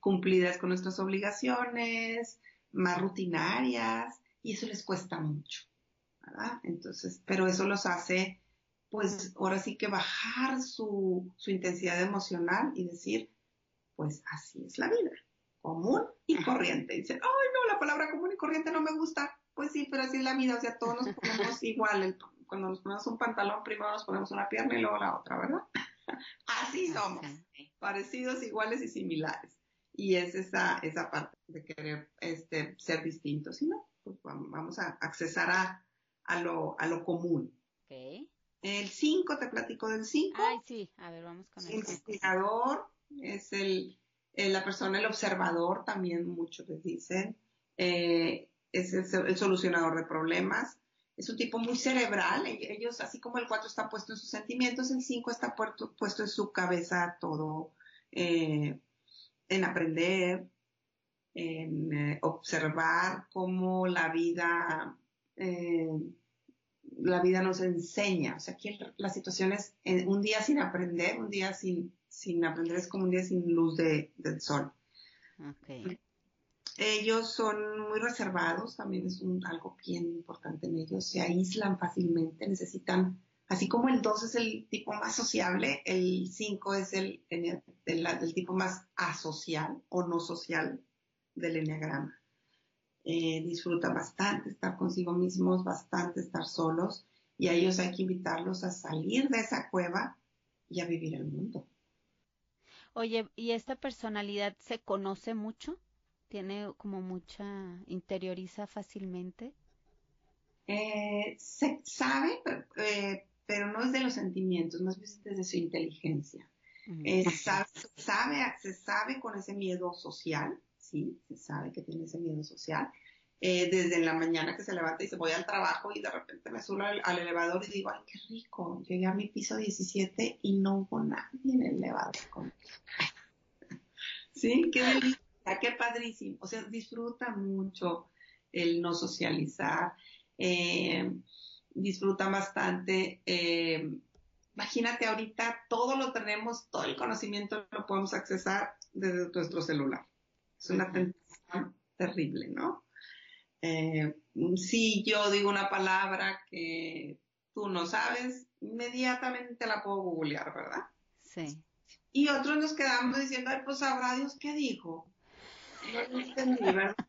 cumplidas con nuestras obligaciones, más rutinarias y eso les cuesta mucho, ¿verdad? Entonces, pero eso los hace, pues ahora sí que bajar su, su intensidad emocional y decir, pues así es la vida, común y corriente. dicen, ay no, la palabra común y corriente no me gusta. Pues sí, pero así es la vida, o sea, todos nos [LAUGHS] ponemos igual. cuando nos ponemos un pantalón, primero nos ponemos una pierna y luego la otra, ¿verdad? [LAUGHS] así somos, parecidos, iguales y similares y es esa, esa parte de querer este, ser distintos. No, pues vamos a accesar a, a, lo, a lo común. Okay. El 5, te platico del 5. Ay, sí, a ver, vamos con el Inspirador, es el, la persona, el observador, también muchos les dicen. Eh, es el, solucionador de problemas. Es un tipo muy cerebral. E, ellos, así como el 4 está puesto en sus sentimientos, el 5 está puesto, en su cabeza todo. Eh, en aprender, en eh, observar cómo la vida, eh, la vida nos enseña. O sea, aquí la situación es eh, un día sin aprender, un día sin, sin aprender es como un día sin luz de, del sol. Ellos son muy reservados, también es un, algo bien importante en ellos, se aíslan fácilmente, necesitan, así como el 2 es el tipo más sociable, el 5 es el, el, tipo más asocial o no social del enneagrama. Eh, disfrutan bastante estar consigo mismos, bastante estar solos, y a ellos hay que invitarlos a salir de esa cueva y a vivir el mundo. Oye, ¿y esta personalidad se conoce mucho? Tiene como mucha, interioriza fácilmente? Eh, se sabe, eh, pero no es de los sentimientos, más bien desde su inteligencia. Eh, sabe, se sabe con ese miedo social, sí, se sabe que tiene ese miedo social. desde la mañana que se levanta y se voy al trabajo y de repente me subo al, elevador y digo, ay, qué rico, llegué a mi piso 17 y no hubo nadie en el elevador [LAUGHS] sí, qué delicia qué padrísimo. O sea, disfruta mucho el no socializar. Eh, disfruta bastante. Eh, imagínate ahorita, todo lo tenemos, todo el conocimiento lo podemos accesar desde nuestro celular. Es una tentación terrible, ¿no? Eh, si yo digo una palabra que tú no sabes, inmediatamente la puedo googlear, ¿verdad? Sí. Y otros nos quedamos diciendo, ay, pues sabrá Dios qué dijo.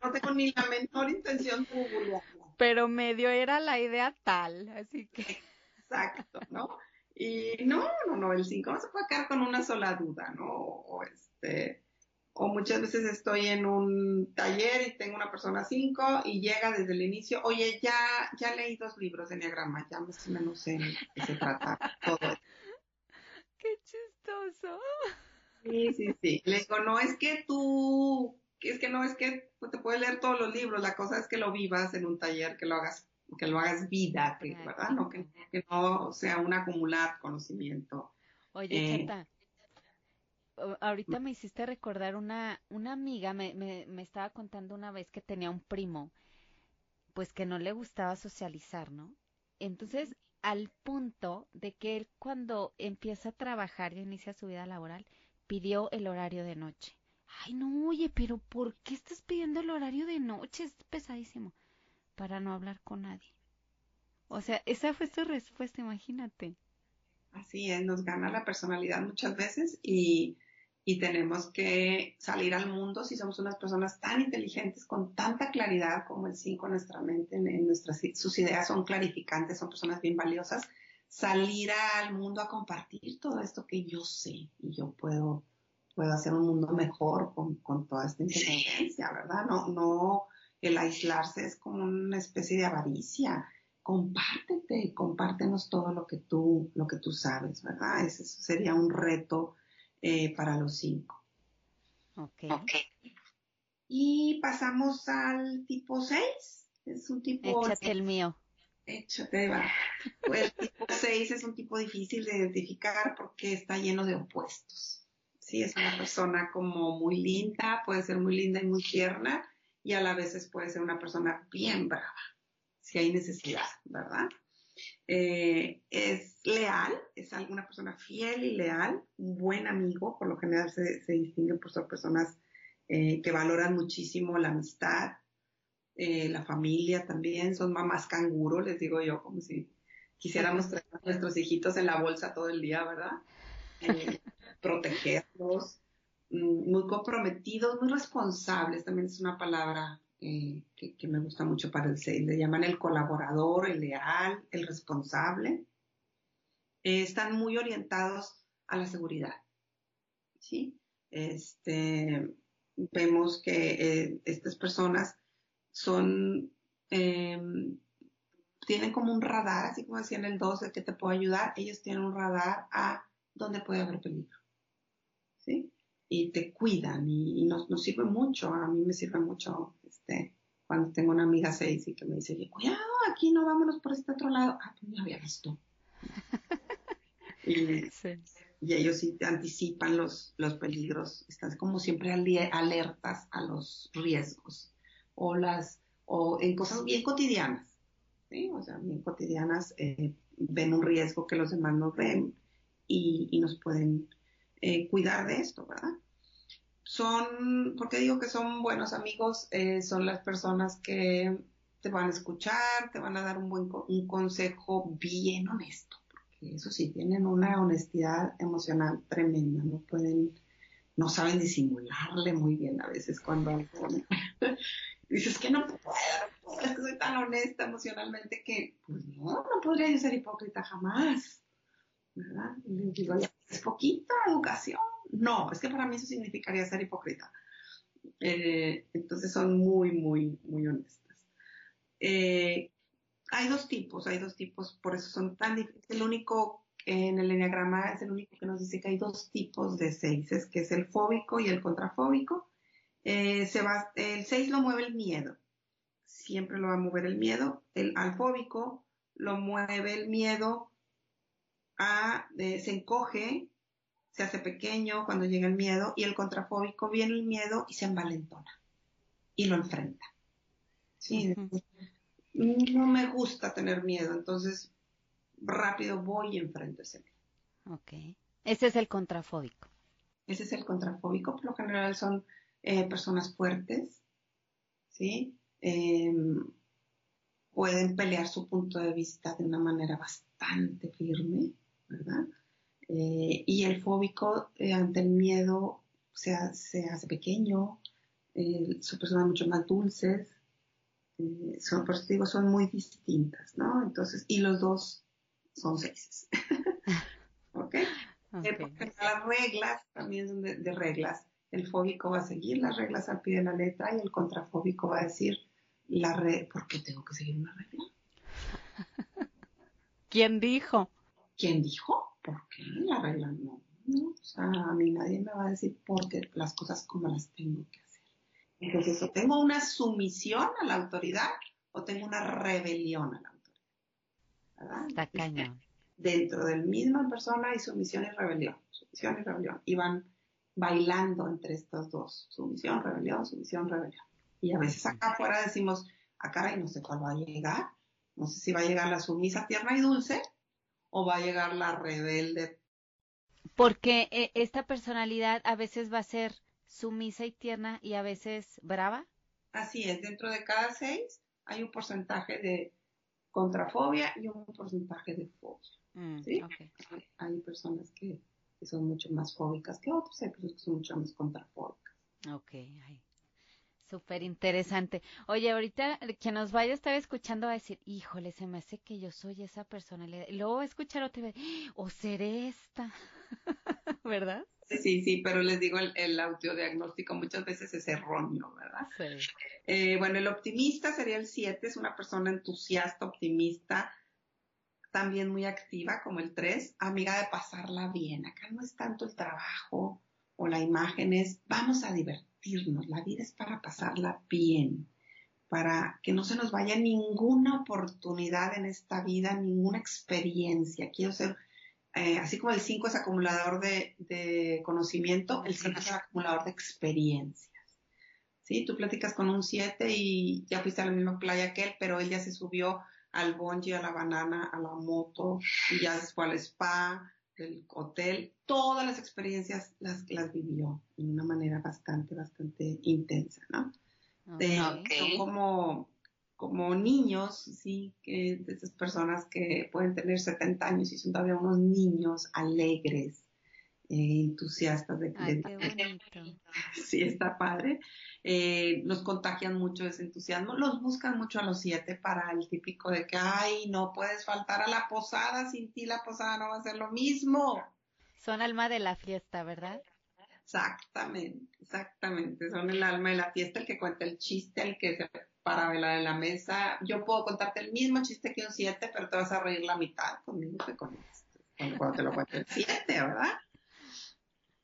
No tengo ni la menor intención de googlearla. Pero medio era la idea tal, así que. Exacto, ¿no? Y no, no, no, el 5 no se puede quedar con una sola duda, ¿no? O este, o muchas veces estoy en un taller y tengo una persona 5 y llega desde el inicio, oye, ya, ya leí dos libros de Enneagrama, ya más o menos sé de qué se trata todo Qué chistoso. Sí, sí, sí. Le digo, no es que tú es que no es que te puedes leer todos los libros, la cosa es que lo vivas en un taller, que lo hagas, que lo hagas vida, ¿verdad? No, que, no sea un acumular conocimiento. Oye, eh, Chata, ahorita me hiciste recordar una, una amiga, me, me, me estaba contando una vez que tenía un primo, pues que no le gustaba socializar, ¿no? Entonces, al punto de que él cuando empieza a trabajar y inicia su vida laboral, pidió el horario de noche Ay, no, oye, pero ¿por qué estás pidiendo el horario de noche? Es pesadísimo. Para no hablar con nadie. O sea, esa fue su respuesta, imagínate. Así es, nos gana la personalidad muchas veces y, y tenemos que salir al mundo si somos unas personas tan inteligentes, con tanta claridad como el 5 en nuestra mente, en, nuestras, sus ideas son clarificantes, son personas bien valiosas, salir al mundo a compartir todo esto que yo sé y yo puedo puedo hacer un mundo mejor con, con toda esta inteligencia, ¿verdad? No, no, el aislarse es como una especie de avaricia. Compártete, compártenos todo lo que tú, lo que tú sabes, ¿verdad? Ese sería un reto eh, para los cinco. Ok. Y pasamos al tipo 6. Es un tipo... Échate el mío. Échate, va. El tipo 6 es un tipo difícil de identificar porque está lleno de opuestos. Sí, es una persona como muy linda, puede ser muy linda y muy tierna, y a la vez puede ser una persona bien brava, si hay necesidad, ¿verdad? Eh, es leal, es una persona fiel y leal, un buen amigo, por lo general se, se distingue por ser personas eh, que valoran muchísimo la amistad, eh, la familia también, son mamás canguro, les digo yo, como si quisiéramos [LAUGHS] traer a nuestros hijitos en la bolsa todo el día, ¿verdad? [LAUGHS] protegerlos, mm, muy comprometidos, muy responsables, también es una palabra eh, que, me gusta mucho para el 6, le llaman el colaborador, el leal, el responsable. Eh, están muy orientados a la seguridad, ¿sí? Este, vemos que eh, estas personas son, em, tienen como un radar, así como decía en el 12, que te puede ayudar, ellos tienen un radar a dónde puede haber peligro. ¿Sí? Y te cuidan y, nos, nos, sirve mucho, a mí me sirve mucho este, cuando tengo una amiga seis y que me dice, cuidado, aquí no vámonos por este otro lado. Ah, pues ya habías tú. [LAUGHS] y, y, ellos sí anticipan los, los peligros, están como siempre alertas a los riesgos o las o en cosas bien cotidianas, ¿sí? o sea, bien cotidianas eh, ven un riesgo que los demás no ven y, y nos pueden eh, cuidar de esto, ¿verdad? son, porque digo que son buenos amigos, eh, son las personas que te van a escuchar, te van a dar un buen un consejo bien honesto, porque eso sí, tienen una honestidad emocional tremenda, no pueden, no saben disimularle muy bien a veces cuando [LAUGHS] dices que no puedo, es que soy tan honesta emocionalmente que, pues no, no podría yo ser hipócrita jamás, ¿verdad? Digo, es poquita educación, no, es que para mí eso significaría ser hipócrita. Eh, entonces son muy, muy, muy honestas. Eh, hay dos tipos, hay dos tipos, por eso son tan difíciles. El único en el enneagrama es el único que nos dice que hay dos tipos de seises, que es el fóbico y el contrafóbico. Eh, se va, el seis lo mueve el miedo, siempre lo va a mover el miedo. El al fóbico lo mueve el miedo a, se encoge se hace pequeño cuando llega el miedo y el contrafóbico viene el miedo y se envalentona y lo enfrenta. Sí, no me gusta tener miedo, entonces rápido voy y enfrento ese miedo. Ok, ese es el contrafóbico. Ese es el contrafóbico, por lo general son eh, personas fuertes, ¿sí? Em, pueden pelear su punto de vista de una manera bastante firme, ¿verdad? Eh, y el fóbico eh, ante el miedo se, se hace pequeño, eh, son personas mucho más dulces, son, por eso digo, son muy distintas, ¿no? Entonces, y los dos son seises. [LAUGHS] ¿Ok? porque las reglas también son de, reglas. El fóbico va a seguir las reglas al pie de la letra y el contrafóbico va a decir, la re ¿por qué tengo que seguir una regla? ¿Quién dijo? ¿Quién dijo? ¿por qué la regla no? O sea, a mí nadie me va a decir por qué las cosas como las tengo que hacer. Entonces, o tengo una sumisión a la autoridad o tengo una rebelión a la autoridad. ¿Verdad? Cañón. Dentro del mismo persona hay sumisión y rebelión. Sumisión y rebelión. Y van bailando entre estos dos. Sumisión, rebelión, sumisión, rebelión. Y a veces acá afuera decimos, acá ah, y no sé cuál va a llegar. No sé si va a llegar la sumisa tierna y dulce o va a llegar la rebelde. Porque eh, esta personalidad a veces va a ser sumisa y tierna y a veces brava. Así es, dentro de cada seis hay un porcentaje de contrafobia y un porcentaje de fobia. Mm, ¿sí? hay, personas que, son mucho más fóbicas que otras, hay personas que son mucho más contrafóbicas. Ok, Súper interesante. Oye, ahorita que nos vaya a estar escuchando va a decir, híjole, se me hace que yo soy esa personalidad. Y luego va a escuchar otra vez, o seré esta, [LAUGHS] ¿verdad? Sí, sí, pero les digo, el, el autodiagnóstico muchas veces es erróneo, ¿verdad? Sí. Eh, bueno, el optimista sería el 7, es una persona entusiasta, optimista, también muy activa como el 3, amiga de pasarla bien. Acá no es tanto el trabajo o la imagen, es vamos a divertir la vida es para pasarla bien, para que no se nos vaya ninguna oportunidad en esta vida, ninguna experiencia. Quiero ser, eh, así como el 5 es acumulador de, conocimiento, el 5 es acumulador de experiencias. ¿Sí? Tú platicas con un 7 y ya fuiste a la misma playa que él, pero él ya se subió al bungee, a la banana, a la moto, y ya se fue al spa, del hotel, todas las experiencias las, las vivió de una manera bastante, bastante intensa, ¿no? Son como, como niños, sí, que de esas personas que pueden tener 70 años y son todavía unos niños alegres, entusiastas de, Ay, sí está padre. Eh, nos contagian mucho ese entusiasmo. Los buscan mucho a los siete para el típico de que ay no puedes faltar a la posada sin ti la posada no va a ser lo mismo son alma de la fiesta verdad exactamente exactamente. Son el alma de la fiesta el que cuenta el chiste el que se para bailar en la mesa. Yo puedo contarte el mismo chiste que un siete pero te vas a reír la mitad conmigo que con este cuando te lo cuente el siete verdad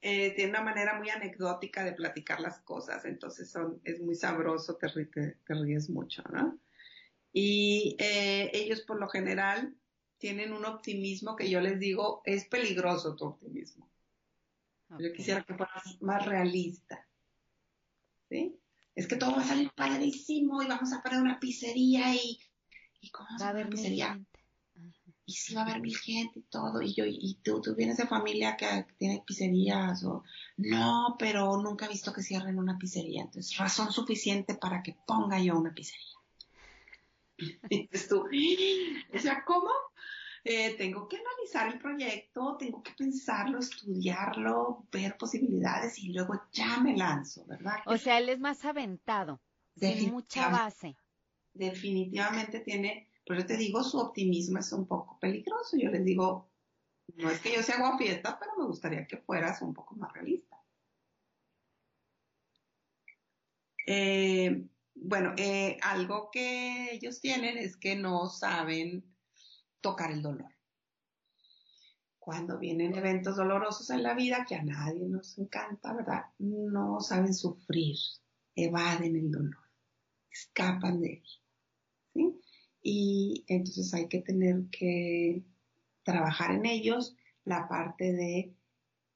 eh, tiene una manera muy anecdótica de platicar las cosas, entonces son, es muy sabroso, te, ríes mucho, ¿no? Y eh, ellos por lo general tienen un optimismo que yo les digo, es peligroso tu optimismo. Yo quisiera que fueras más realista. ¿Sí? Es que todo va a salir padrísimo y vamos a poner una pizzería y, ¿y cómo va a haber pizzería? Y sí va a haber mil gente y todo, y yo, y tú, tú vienes de familia que, tiene pizzerías, o no, pero nunca he visto que cierren una pizzería, entonces razón suficiente para que ponga yo una pizzería. [LAUGHS] Y dices tú, o sea, ¿cómo? Eh, tengo que analizar el proyecto, tengo que pensarlo, estudiarlo, ver posibilidades y luego ya me lanzo, ¿verdad? O sea, él es más aventado, sin mucha base. Definitivamente tiene pero yo te digo, su optimismo es un poco peligroso. Yo les digo, no es que yo sea guapieta, pero me gustaría que fueras un poco más realista. Eh, bueno, eh, algo que ellos tienen es que no saben tocar el dolor. Cuando vienen eventos dolorosos en la vida, que a nadie nos encanta, ¿verdad? No saben sufrir, evaden el dolor, escapan de él. ¿sí? Y entonces hay que tener que trabajar en ellos la parte de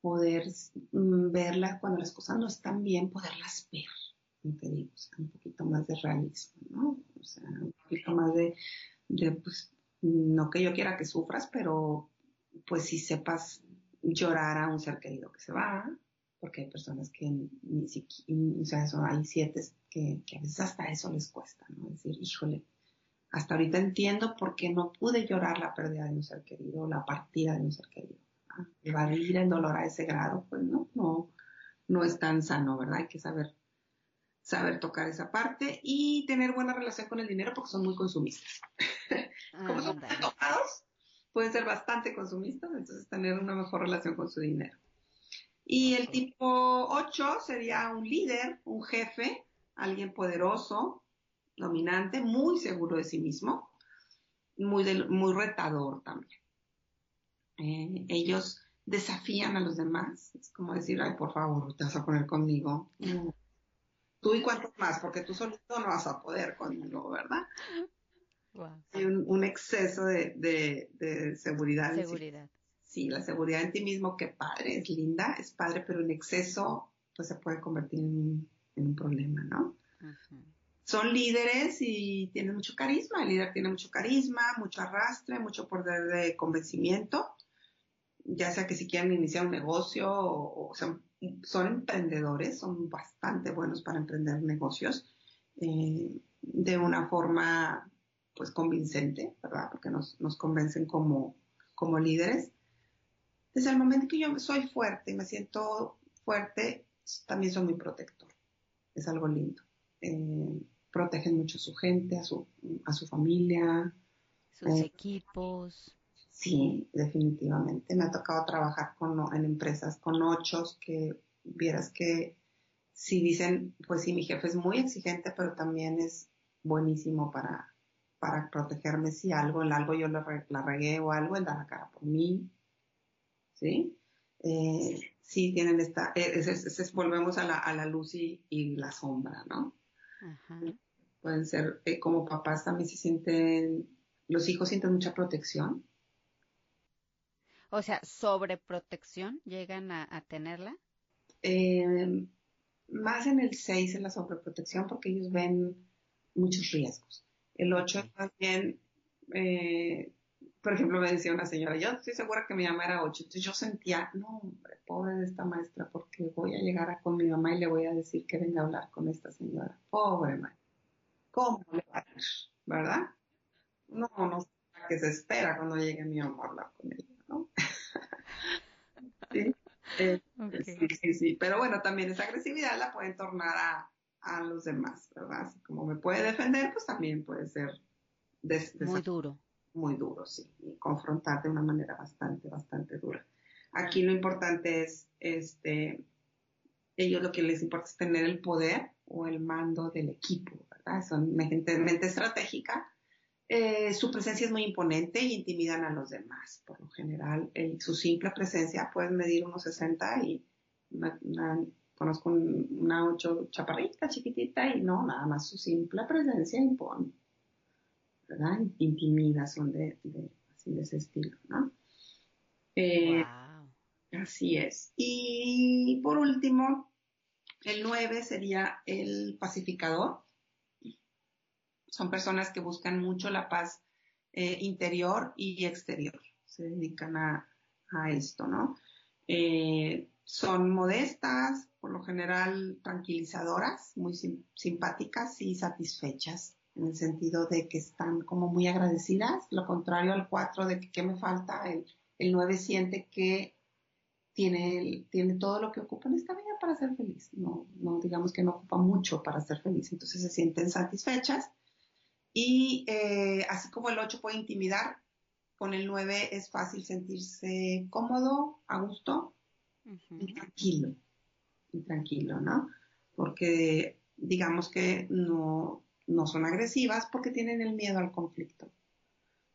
poder mm, verlas cuando las cosas no están bien, poderlas ver, te digo, un poquito más de realismo, ¿no? O sea, un poquito más de, de, pues, no que yo quiera que sufras, pero pues si sepas llorar a un ser querido que se va, porque hay personas que ni siquiera, o sea, hay siete que, que a veces hasta eso les cuesta, ¿no? Decir, híjole, hasta ahorita entiendo por qué no pude llorar la pérdida de un ser querido, la partida de un ser querido. Evadir el dolor a ese grado, pues no, no, no es tan sano, ¿verdad? Hay que saber, saber tocar esa parte y tener buena relación con el dinero porque son muy consumistas. Como son tocados, pueden ser bastante consumistas, entonces tener una mejor relación con su dinero. Y el tipo 8 sería un líder, un jefe, alguien poderoso, dominante, muy seguro de sí mismo, muy, muy retador también. Eh, ellos desafían a los demás, es como decir, ay, por favor, te vas a poner conmigo. Tú y cuántos más, porque tú solito no vas a poder conmigo, ¿verdad? Hay un, exceso de, seguridad. Seguridad. Sí, la seguridad en ti mismo, que padre, es linda, es padre, pero en exceso, pues se puede convertir en, un problema, ¿no? Son líderes y tienen mucho carisma. El líder tiene mucho carisma, mucho arrastre, mucho poder de convencimiento, ya sea que si quieren iniciar un negocio o, sea, son emprendedores, son bastante buenos para emprender negocios eh, de una forma pues convincente, ¿verdad? Porque nos, convencen como, como líderes. Desde el momento que yo soy fuerte y me siento fuerte, también soy muy protector. Es algo lindo. Eh, protegen mucho a su gente, a su, a su familia. Sus eh, equipos. Sí, definitivamente. Me ha tocado trabajar con, en empresas con ochos que vieras que si dicen, pues sí, mi jefe es muy exigente, pero también es buenísimo para, para protegerme si algo, en algo yo la, regué o algo, él da la cara por mí. ¿Sí? Eh, sí tienen esta, eh, volvemos a la, a la luz y, y la sombra, ¿no? Ajá pueden ser eh, como papás también se sienten, los hijos sienten mucha protección. O sea, sobreprotección, llegan a, tenerla. Eh, más en el 6 en la sobreprotección porque ellos ven muchos riesgos. El 8 también, eh, por ejemplo, me decía una señora, yo estoy segura que mi mamá era 8, entonces yo sentía, no, hombre, pobre de esta maestra, porque voy a llegar a con mi mamá y le voy a decir que venga a hablar con esta señora. Pobre maestra. ¿Cómo le va a ir? ¿Verdad? No, no sé qué se espera cuando llegue mi mamá a hablar con ella, ¿no? [LAUGHS] Eh, ¿Sí? sí, sí, Pero bueno, también esa agresividad la pueden tornar a, a los demás, ¿verdad? Así como me puede defender, pues también puede ser muy duro. Muy duro, sí. Y confrontar de una manera bastante, bastante dura. Aquí lo importante es, este, ellos lo que les importa es tener el poder o el mando del equipo, son gente mente estratégica, eh, su presencia es muy imponente y intimidan a los demás. Por lo general, su simple presencia puede medir unos 60 y conozco una ocho chaparrita, chiquitita y no, nada más su simple presencia impone. ¿Verdad? Intimida, son de, así de ese estilo, ¿no? Eh, así es. Y por último, el 9 sería el pacificador son personas que buscan mucho la paz eh, interior y exterior. Se dedican a, esto, ¿no? Eh, son modestas, por lo general tranquilizadoras, muy simpáticas y satisfechas, en el sentido de que están como muy agradecidas, lo contrario al 4 de que qué me falta, el, el 9 siente que tiene, tiene todo lo que ocupa en esta vida para ser feliz, no, no digamos que no ocupa mucho para ser feliz, entonces se sienten satisfechas y eh, así como el 8 puede intimidar, con el 9 es fácil sentirse cómodo, a gusto y tranquilo, y tranquilo, ¿no? Porque digamos que no, no son agresivas porque tienen el miedo al conflicto.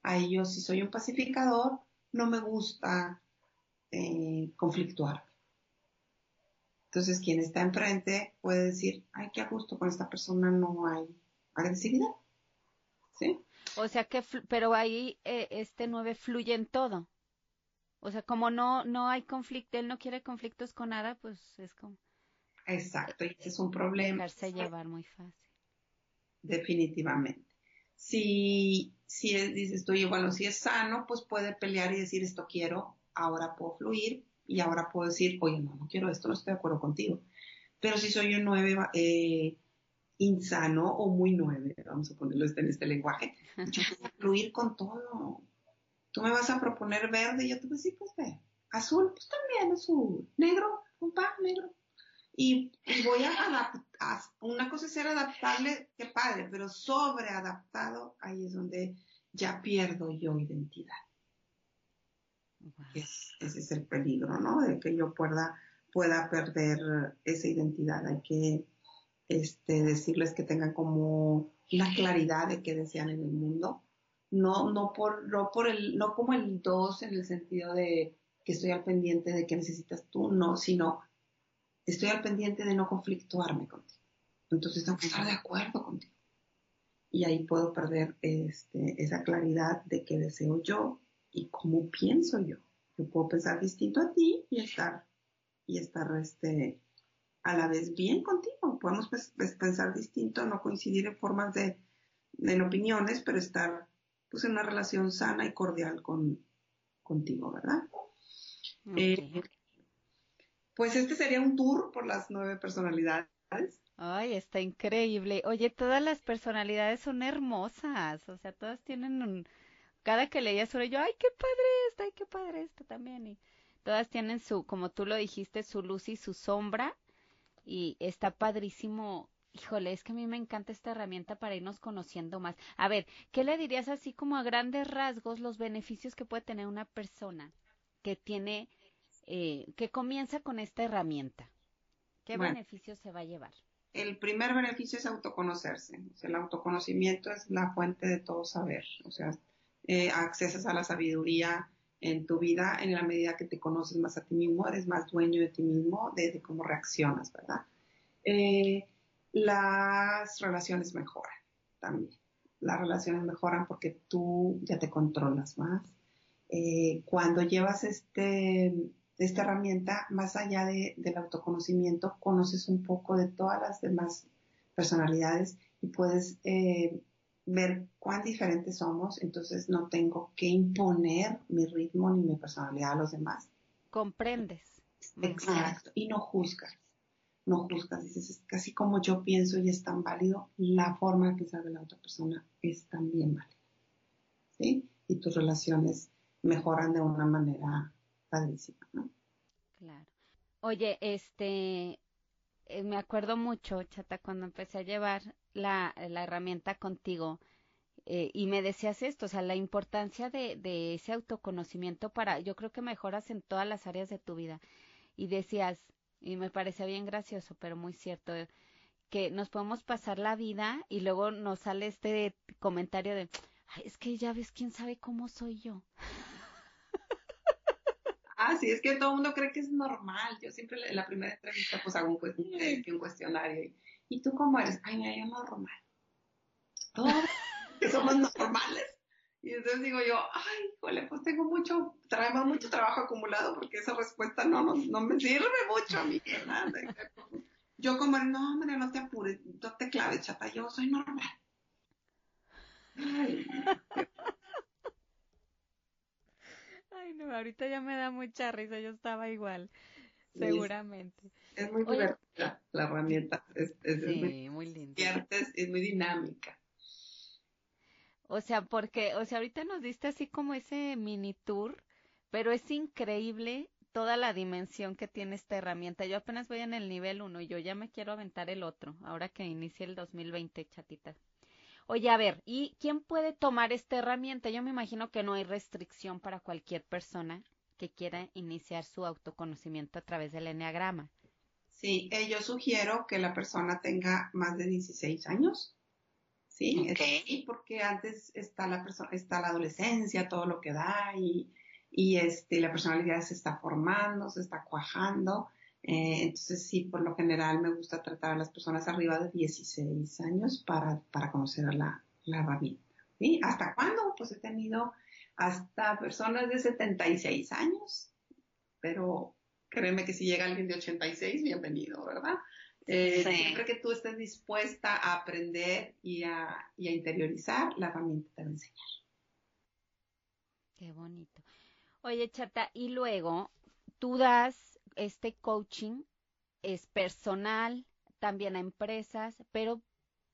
A ellos, si soy un pacificador, no me gusta eh, conflictuar. Entonces, quien está enfrente puede decir, ay, qué a gusto con esta persona no hay agresividad. ¿Sí? O sea que, pero ahí eh, este 9 fluye en todo. O sea, como no, no hay conflicto, él no quiere conflictos con nada, pues es como. Exacto, y ese es un problema. Dejarse llevar muy fácil. Definitivamente. Si, si dices tú, bueno, si es sano, pues puede pelear y decir esto quiero, ahora puedo fluir y ahora puedo decir, oye, no, no quiero esto, no estoy de acuerdo contigo. Pero si soy un nueve eh, insano o muy nueve, vamos a ponerlo en este lenguaje, yo puedo fluir con todo. Tú me vas a proponer verde y yo te voy a decir, pues ve, azul, pues también azul, negro, un par negro. Y, voy a adaptar, una cosa es ser adaptable, qué padre, pero sobreadaptado, ahí es donde ya pierdo yo identidad ese es el peligro, ¿no? De que yo pueda, pueda perder esa identidad. Hay que este, decirles que tengan como la claridad de qué desean en el mundo. No, no por, no por el, no como el dos en el sentido de que estoy al pendiente de qué necesitas tú, no, sino estoy al pendiente de no conflictuarme contigo. Entonces tengo que estar de acuerdo contigo. Y ahí puedo perder este, esa claridad de qué deseo yo y cómo pienso yo. Yo puedo pensar distinto a ti y estar, y estar este, a la vez bien contigo. Podemos pues, pues, pensar distinto, no coincidir en formas de, en opiniones, pero estar pues en una relación sana y cordial con, contigo, ¿verdad? Eh, pues este sería un tour por las nueve personalidades. Ay, está increíble. Oye, todas las personalidades son hermosas, o sea, todas tienen un, cada que leía sobre yo, ay, qué padre esto, ay, qué padre esto también. Y todas tienen su, como tú lo dijiste, su luz y su sombra. Y está padrísimo. Híjole, es que a mí me encanta esta herramienta para irnos conociendo más. A ver, ¿qué le dirías así como a grandes rasgos los beneficios que puede tener una persona que tiene, eh, que comienza con esta herramienta? ¿Qué beneficios se va a llevar? El primer beneficio es autoconocerse. el autoconocimiento es la fuente de todo saber. O sea, eh, accesas a la sabiduría en tu vida en la medida que te conoces más a ti mismo, eres más dueño de ti mismo, de, cómo reaccionas, ¿verdad? Eh, las relaciones mejoran también. Las relaciones mejoran porque tú ya te controlas más. Eh, cuando llevas este, esta herramienta, más allá del autoconocimiento, conoces un poco de todas las demás personalidades y puedes eh, ver cuán diferentes somos, entonces no tengo que imponer mi ritmo ni mi personalidad a los demás. Comprendes. Exacto, y no juzgas, no juzgas, dices, es casi como yo pienso y es tan válido, la forma de pensar de la otra persona es también válida. ¿Sí? Y tus relaciones mejoran de una manera padrísima, ¿no? Claro. Oye, este, eh, me acuerdo mucho, Chata, cuando empecé a llevar la, herramienta contigo eh, y me decías esto, o sea, la importancia de, de ese autoconocimiento para, yo creo que mejoras en todas las áreas de tu vida. Y decías, y me parecía bien gracioso, pero muy cierto, que nos podemos pasar la vida y luego nos sale este comentario de, Ay, es que ya ves quién sabe cómo soy yo. Ah, sí, es que todo el mundo cree que es normal. Yo siempre en la primera entrevista pues hago un, un cuestionario. ¿Y tú cómo eres? Ay, mira, yo normal. Todos que [LAUGHS] somos normales. Y entonces digo yo, ay, híjole, pues tengo mucho, traemos mucho trabajo acumulado porque esa respuesta no, no, no me sirve mucho a mí, ¿verdad? Yo como, no, hombre, no te apures, no te claves, chata, yo soy normal. Ay, Ay, no, ahorita ya me da mucha risa, yo estaba igual, seguramente. Es, muy divertida la herramienta, es, muy, muy linda. es muy dinámica. O sea, porque, o sea, ahorita nos diste así como ese mini tour, pero es increíble toda la dimensión que tiene esta herramienta. Yo apenas voy en el nivel 1 y yo ya me quiero aventar el otro, ahora que inicie el 2020, chatita. Oye, a ver, ¿y quién puede tomar esta herramienta? Yo me imagino que no hay restricción para cualquier persona que quiera iniciar su autoconocimiento a través del enneagrama. Sí, eh, yo sugiero que la persona tenga más de 16 años ¿sí? Okay. porque antes está la, está la adolescencia, todo lo que da y, y este, la personalidad se está formando, se está cuajando. Eh, entonces sí, por lo general me gusta tratar a las personas arriba de 16 años para, para conocer a la, la herramienta. ¿sí? ¿Hasta cuándo? Pues he tenido hasta personas de 76 años, pero créeme que si llega alguien de 86, bienvenido, ¿verdad? Eh, siempre que tú estés dispuesta a aprender y a, interiorizar, la herramienta te va a enseñar. Qué bonito. Oye, Chata, y luego tú das este coaching, es personal, también a empresas, pero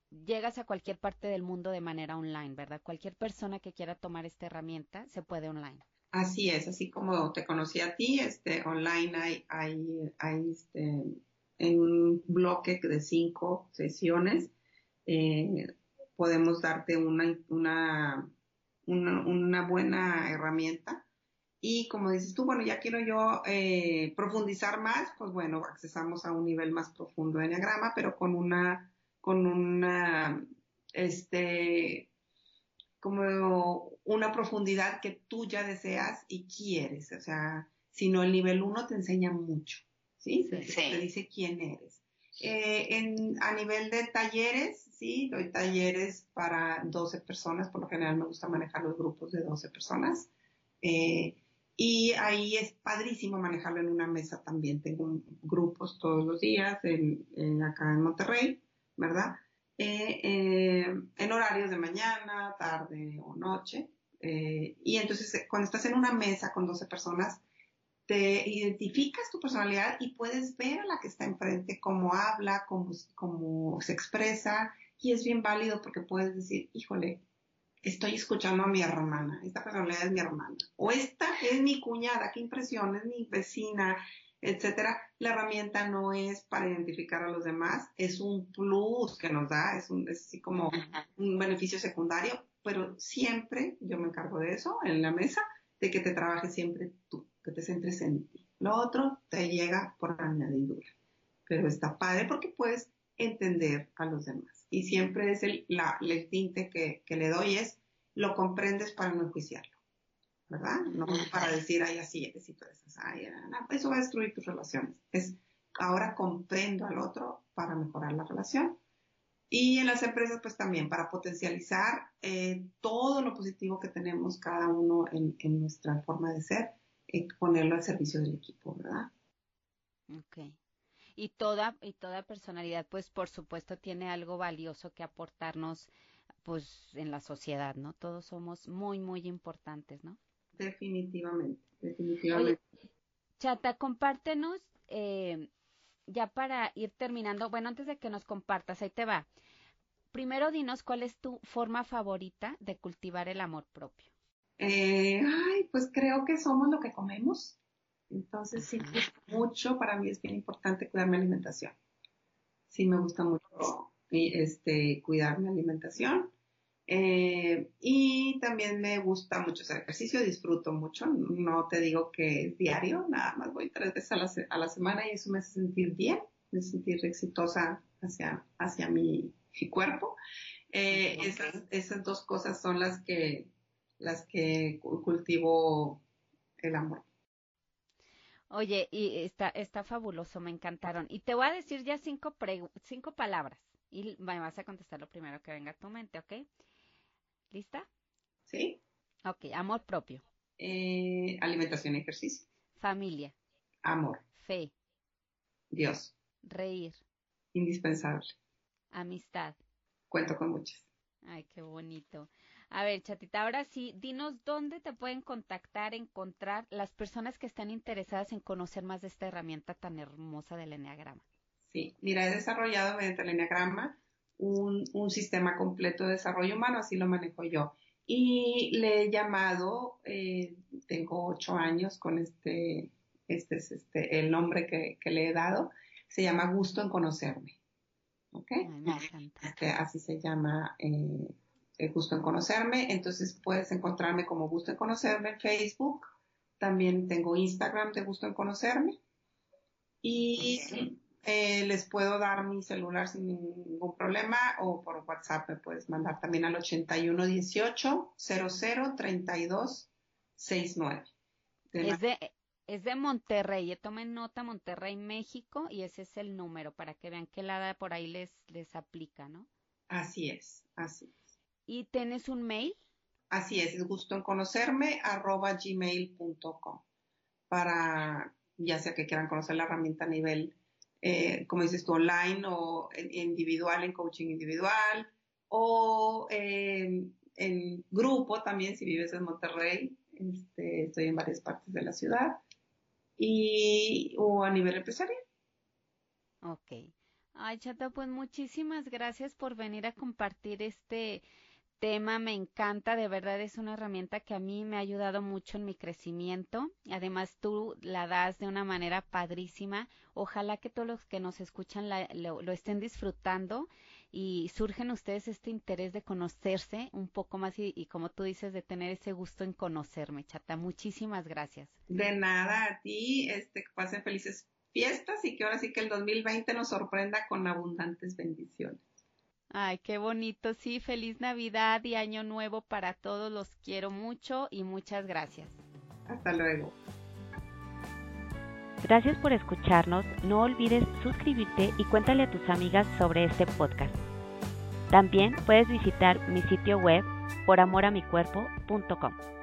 llegas a cualquier parte del mundo de manera online, ¿verdad? Cualquier persona que quiera tomar esta herramienta se puede online. Así es, así como te conocí a ti, este, online hay, hay, hay este, en un bloque de cinco sesiones, eh, podemos darte una, una, una, buena herramienta. Y como dices tú, bueno, ya quiero yo eh, profundizar más, pues bueno, accesamos a un nivel más profundo de Enneagrama, pero con una, con una, este, como una profundidad que tú ya deseas y quieres. O sea, si no el nivel uno te enseña mucho. ¿sí? Te dice quién eres. Eh, en, a nivel de talleres, sí, doy talleres para 12 personas, por lo general me gusta manejar los grupos de 12 personas. Eh, y ahí es padrísimo manejarlo en una mesa también. Tengo grupos todos los días en, acá en Monterrey, ¿verdad? Eh, en horarios de mañana, tarde o noche. y entonces cuando estás en una mesa con 12 personas, te identificas tu personalidad y puedes ver a la que está enfrente cómo habla, cómo, cómo se expresa, y es bien válido porque puedes decir, híjole, estoy escuchando a mi hermana, esta personalidad es mi hermana, o esta es mi cuñada, qué impresión, es mi vecina, etcétera. La herramienta no es para identificar a los demás, es un plus que nos da, es, un, es así como un beneficio secundario, pero siempre yo me encargo de eso en la mesa, de que te trabajes siempre tú que te centres en ti. Lo otro te llega por añadidura, pero está padre porque puedes entender a los demás. Y siempre es el, el tinte que, que le doy es, lo comprendes para no enjuiciarlo, ¿verdad? No para decir, ay, así eres y tú eres ay, eso va a destruir tus relaciones. Es, ahora comprendo al otro para mejorar la relación. Y en las empresas, pues también para potencializar eh, todo lo positivo que tenemos cada uno en, en nuestra forma de ser ponerlo al servicio del equipo, ¿verdad? Ok. Y toda, y toda personalidad, pues por supuesto, tiene algo valioso que aportarnos, pues en la sociedad, ¿no? Todos somos muy, muy importantes, ¿no? Definitivamente, definitivamente. Chata, compártenos, eh, ya para ir terminando, bueno, antes de que nos compartas, ahí te va. Primero dinos cuál es tu forma favorita de cultivar el amor propio. Eh, ay, pues creo que somos lo que comemos. Entonces, sí, mucho, para mí es bien importante cuidar mi alimentación. Sí, me gusta mucho este, cuidar mi alimentación. Eh, y también me gusta mucho hacer ejercicio, disfruto mucho. No te digo que es diario, nada más voy tres veces a la, a la semana y eso me hace sentir bien, me hace sentir exitosa hacia, hacia mi, cuerpo. Eh, esas, esas dos cosas son las que las que cultivo el amor. Oye, y está, está fabuloso, me encantaron. Y te voy a decir ya cinco, cinco palabras y me vas a contestar lo primero que venga a tu mente, ¿ok? ¿Lista? Sí. Ok, amor propio. Eh, alimentación y ejercicio. Familia. Amor. Fe. Dios. Reír. Indispensable. Amistad. Cuento con muchas. Ay, qué bonito A ver, chatita, ahora sí, dinos dónde te pueden contactar, encontrar las personas que están interesadas en conocer más de esta herramienta tan hermosa del Enneagrama. Sí, mira, he desarrollado mediante el Enneagrama un, un sistema completo de desarrollo humano, así lo manejo yo. Y le he llamado, eh, tengo ocho años con este, este es este, el nombre que, que le he dado, se llama Gusto en Conocerme. ¿Ok? [LAUGHS] Este, así se llama eh, el Gusto en Conocerme. Entonces puedes encontrarme como Gusto en Conocerme en Facebook. También tengo Instagram de Gusto en Conocerme. Y eh, les puedo dar mi celular sin ningún problema o por WhatsApp me puedes mandar también al 8118 00 32 69. Es de, es de Monterrey, tomen nota Monterrey, México, y ese es el número para que vean que la por ahí les, les aplica, ¿no? Así es, así es. ¿Y tienes un mail? Así es, es gusto en conocerme, arroba gmail.com, para ya sea que quieran conocer la herramienta a nivel, eh, como dices tú, online o individual, en coaching individual, o en grupo también, si vives en Monterrey, este, estoy en varias partes de la ciudad, y, o a nivel empresarial. Ok. Ay, Chata, pues muchísimas gracias por venir a compartir este tema. Me encanta, de verdad es una herramienta que a mí me ha ayudado mucho en mi crecimiento. Además, tú la das de una manera padrísima. Ojalá que todos los que nos escuchan lo, estén disfrutando y surgen ustedes este interés de conocerse un poco más y, y, como tú dices, de tener ese gusto en conocerme, Chata. Muchísimas gracias. De nada, a ti, este, que pasen felices fiestas y que ahora sí que el 2020 nos sorprenda con abundantes bendiciones. Ay, qué bonito, sí, feliz Navidad y Año Nuevo para todos, los quiero mucho y muchas gracias. Hasta luego. Gracias por escucharnos, no olvides suscribirte y cuéntale a tus amigas sobre este podcast. También puedes visitar mi sitio web poramoramicuerpo.com.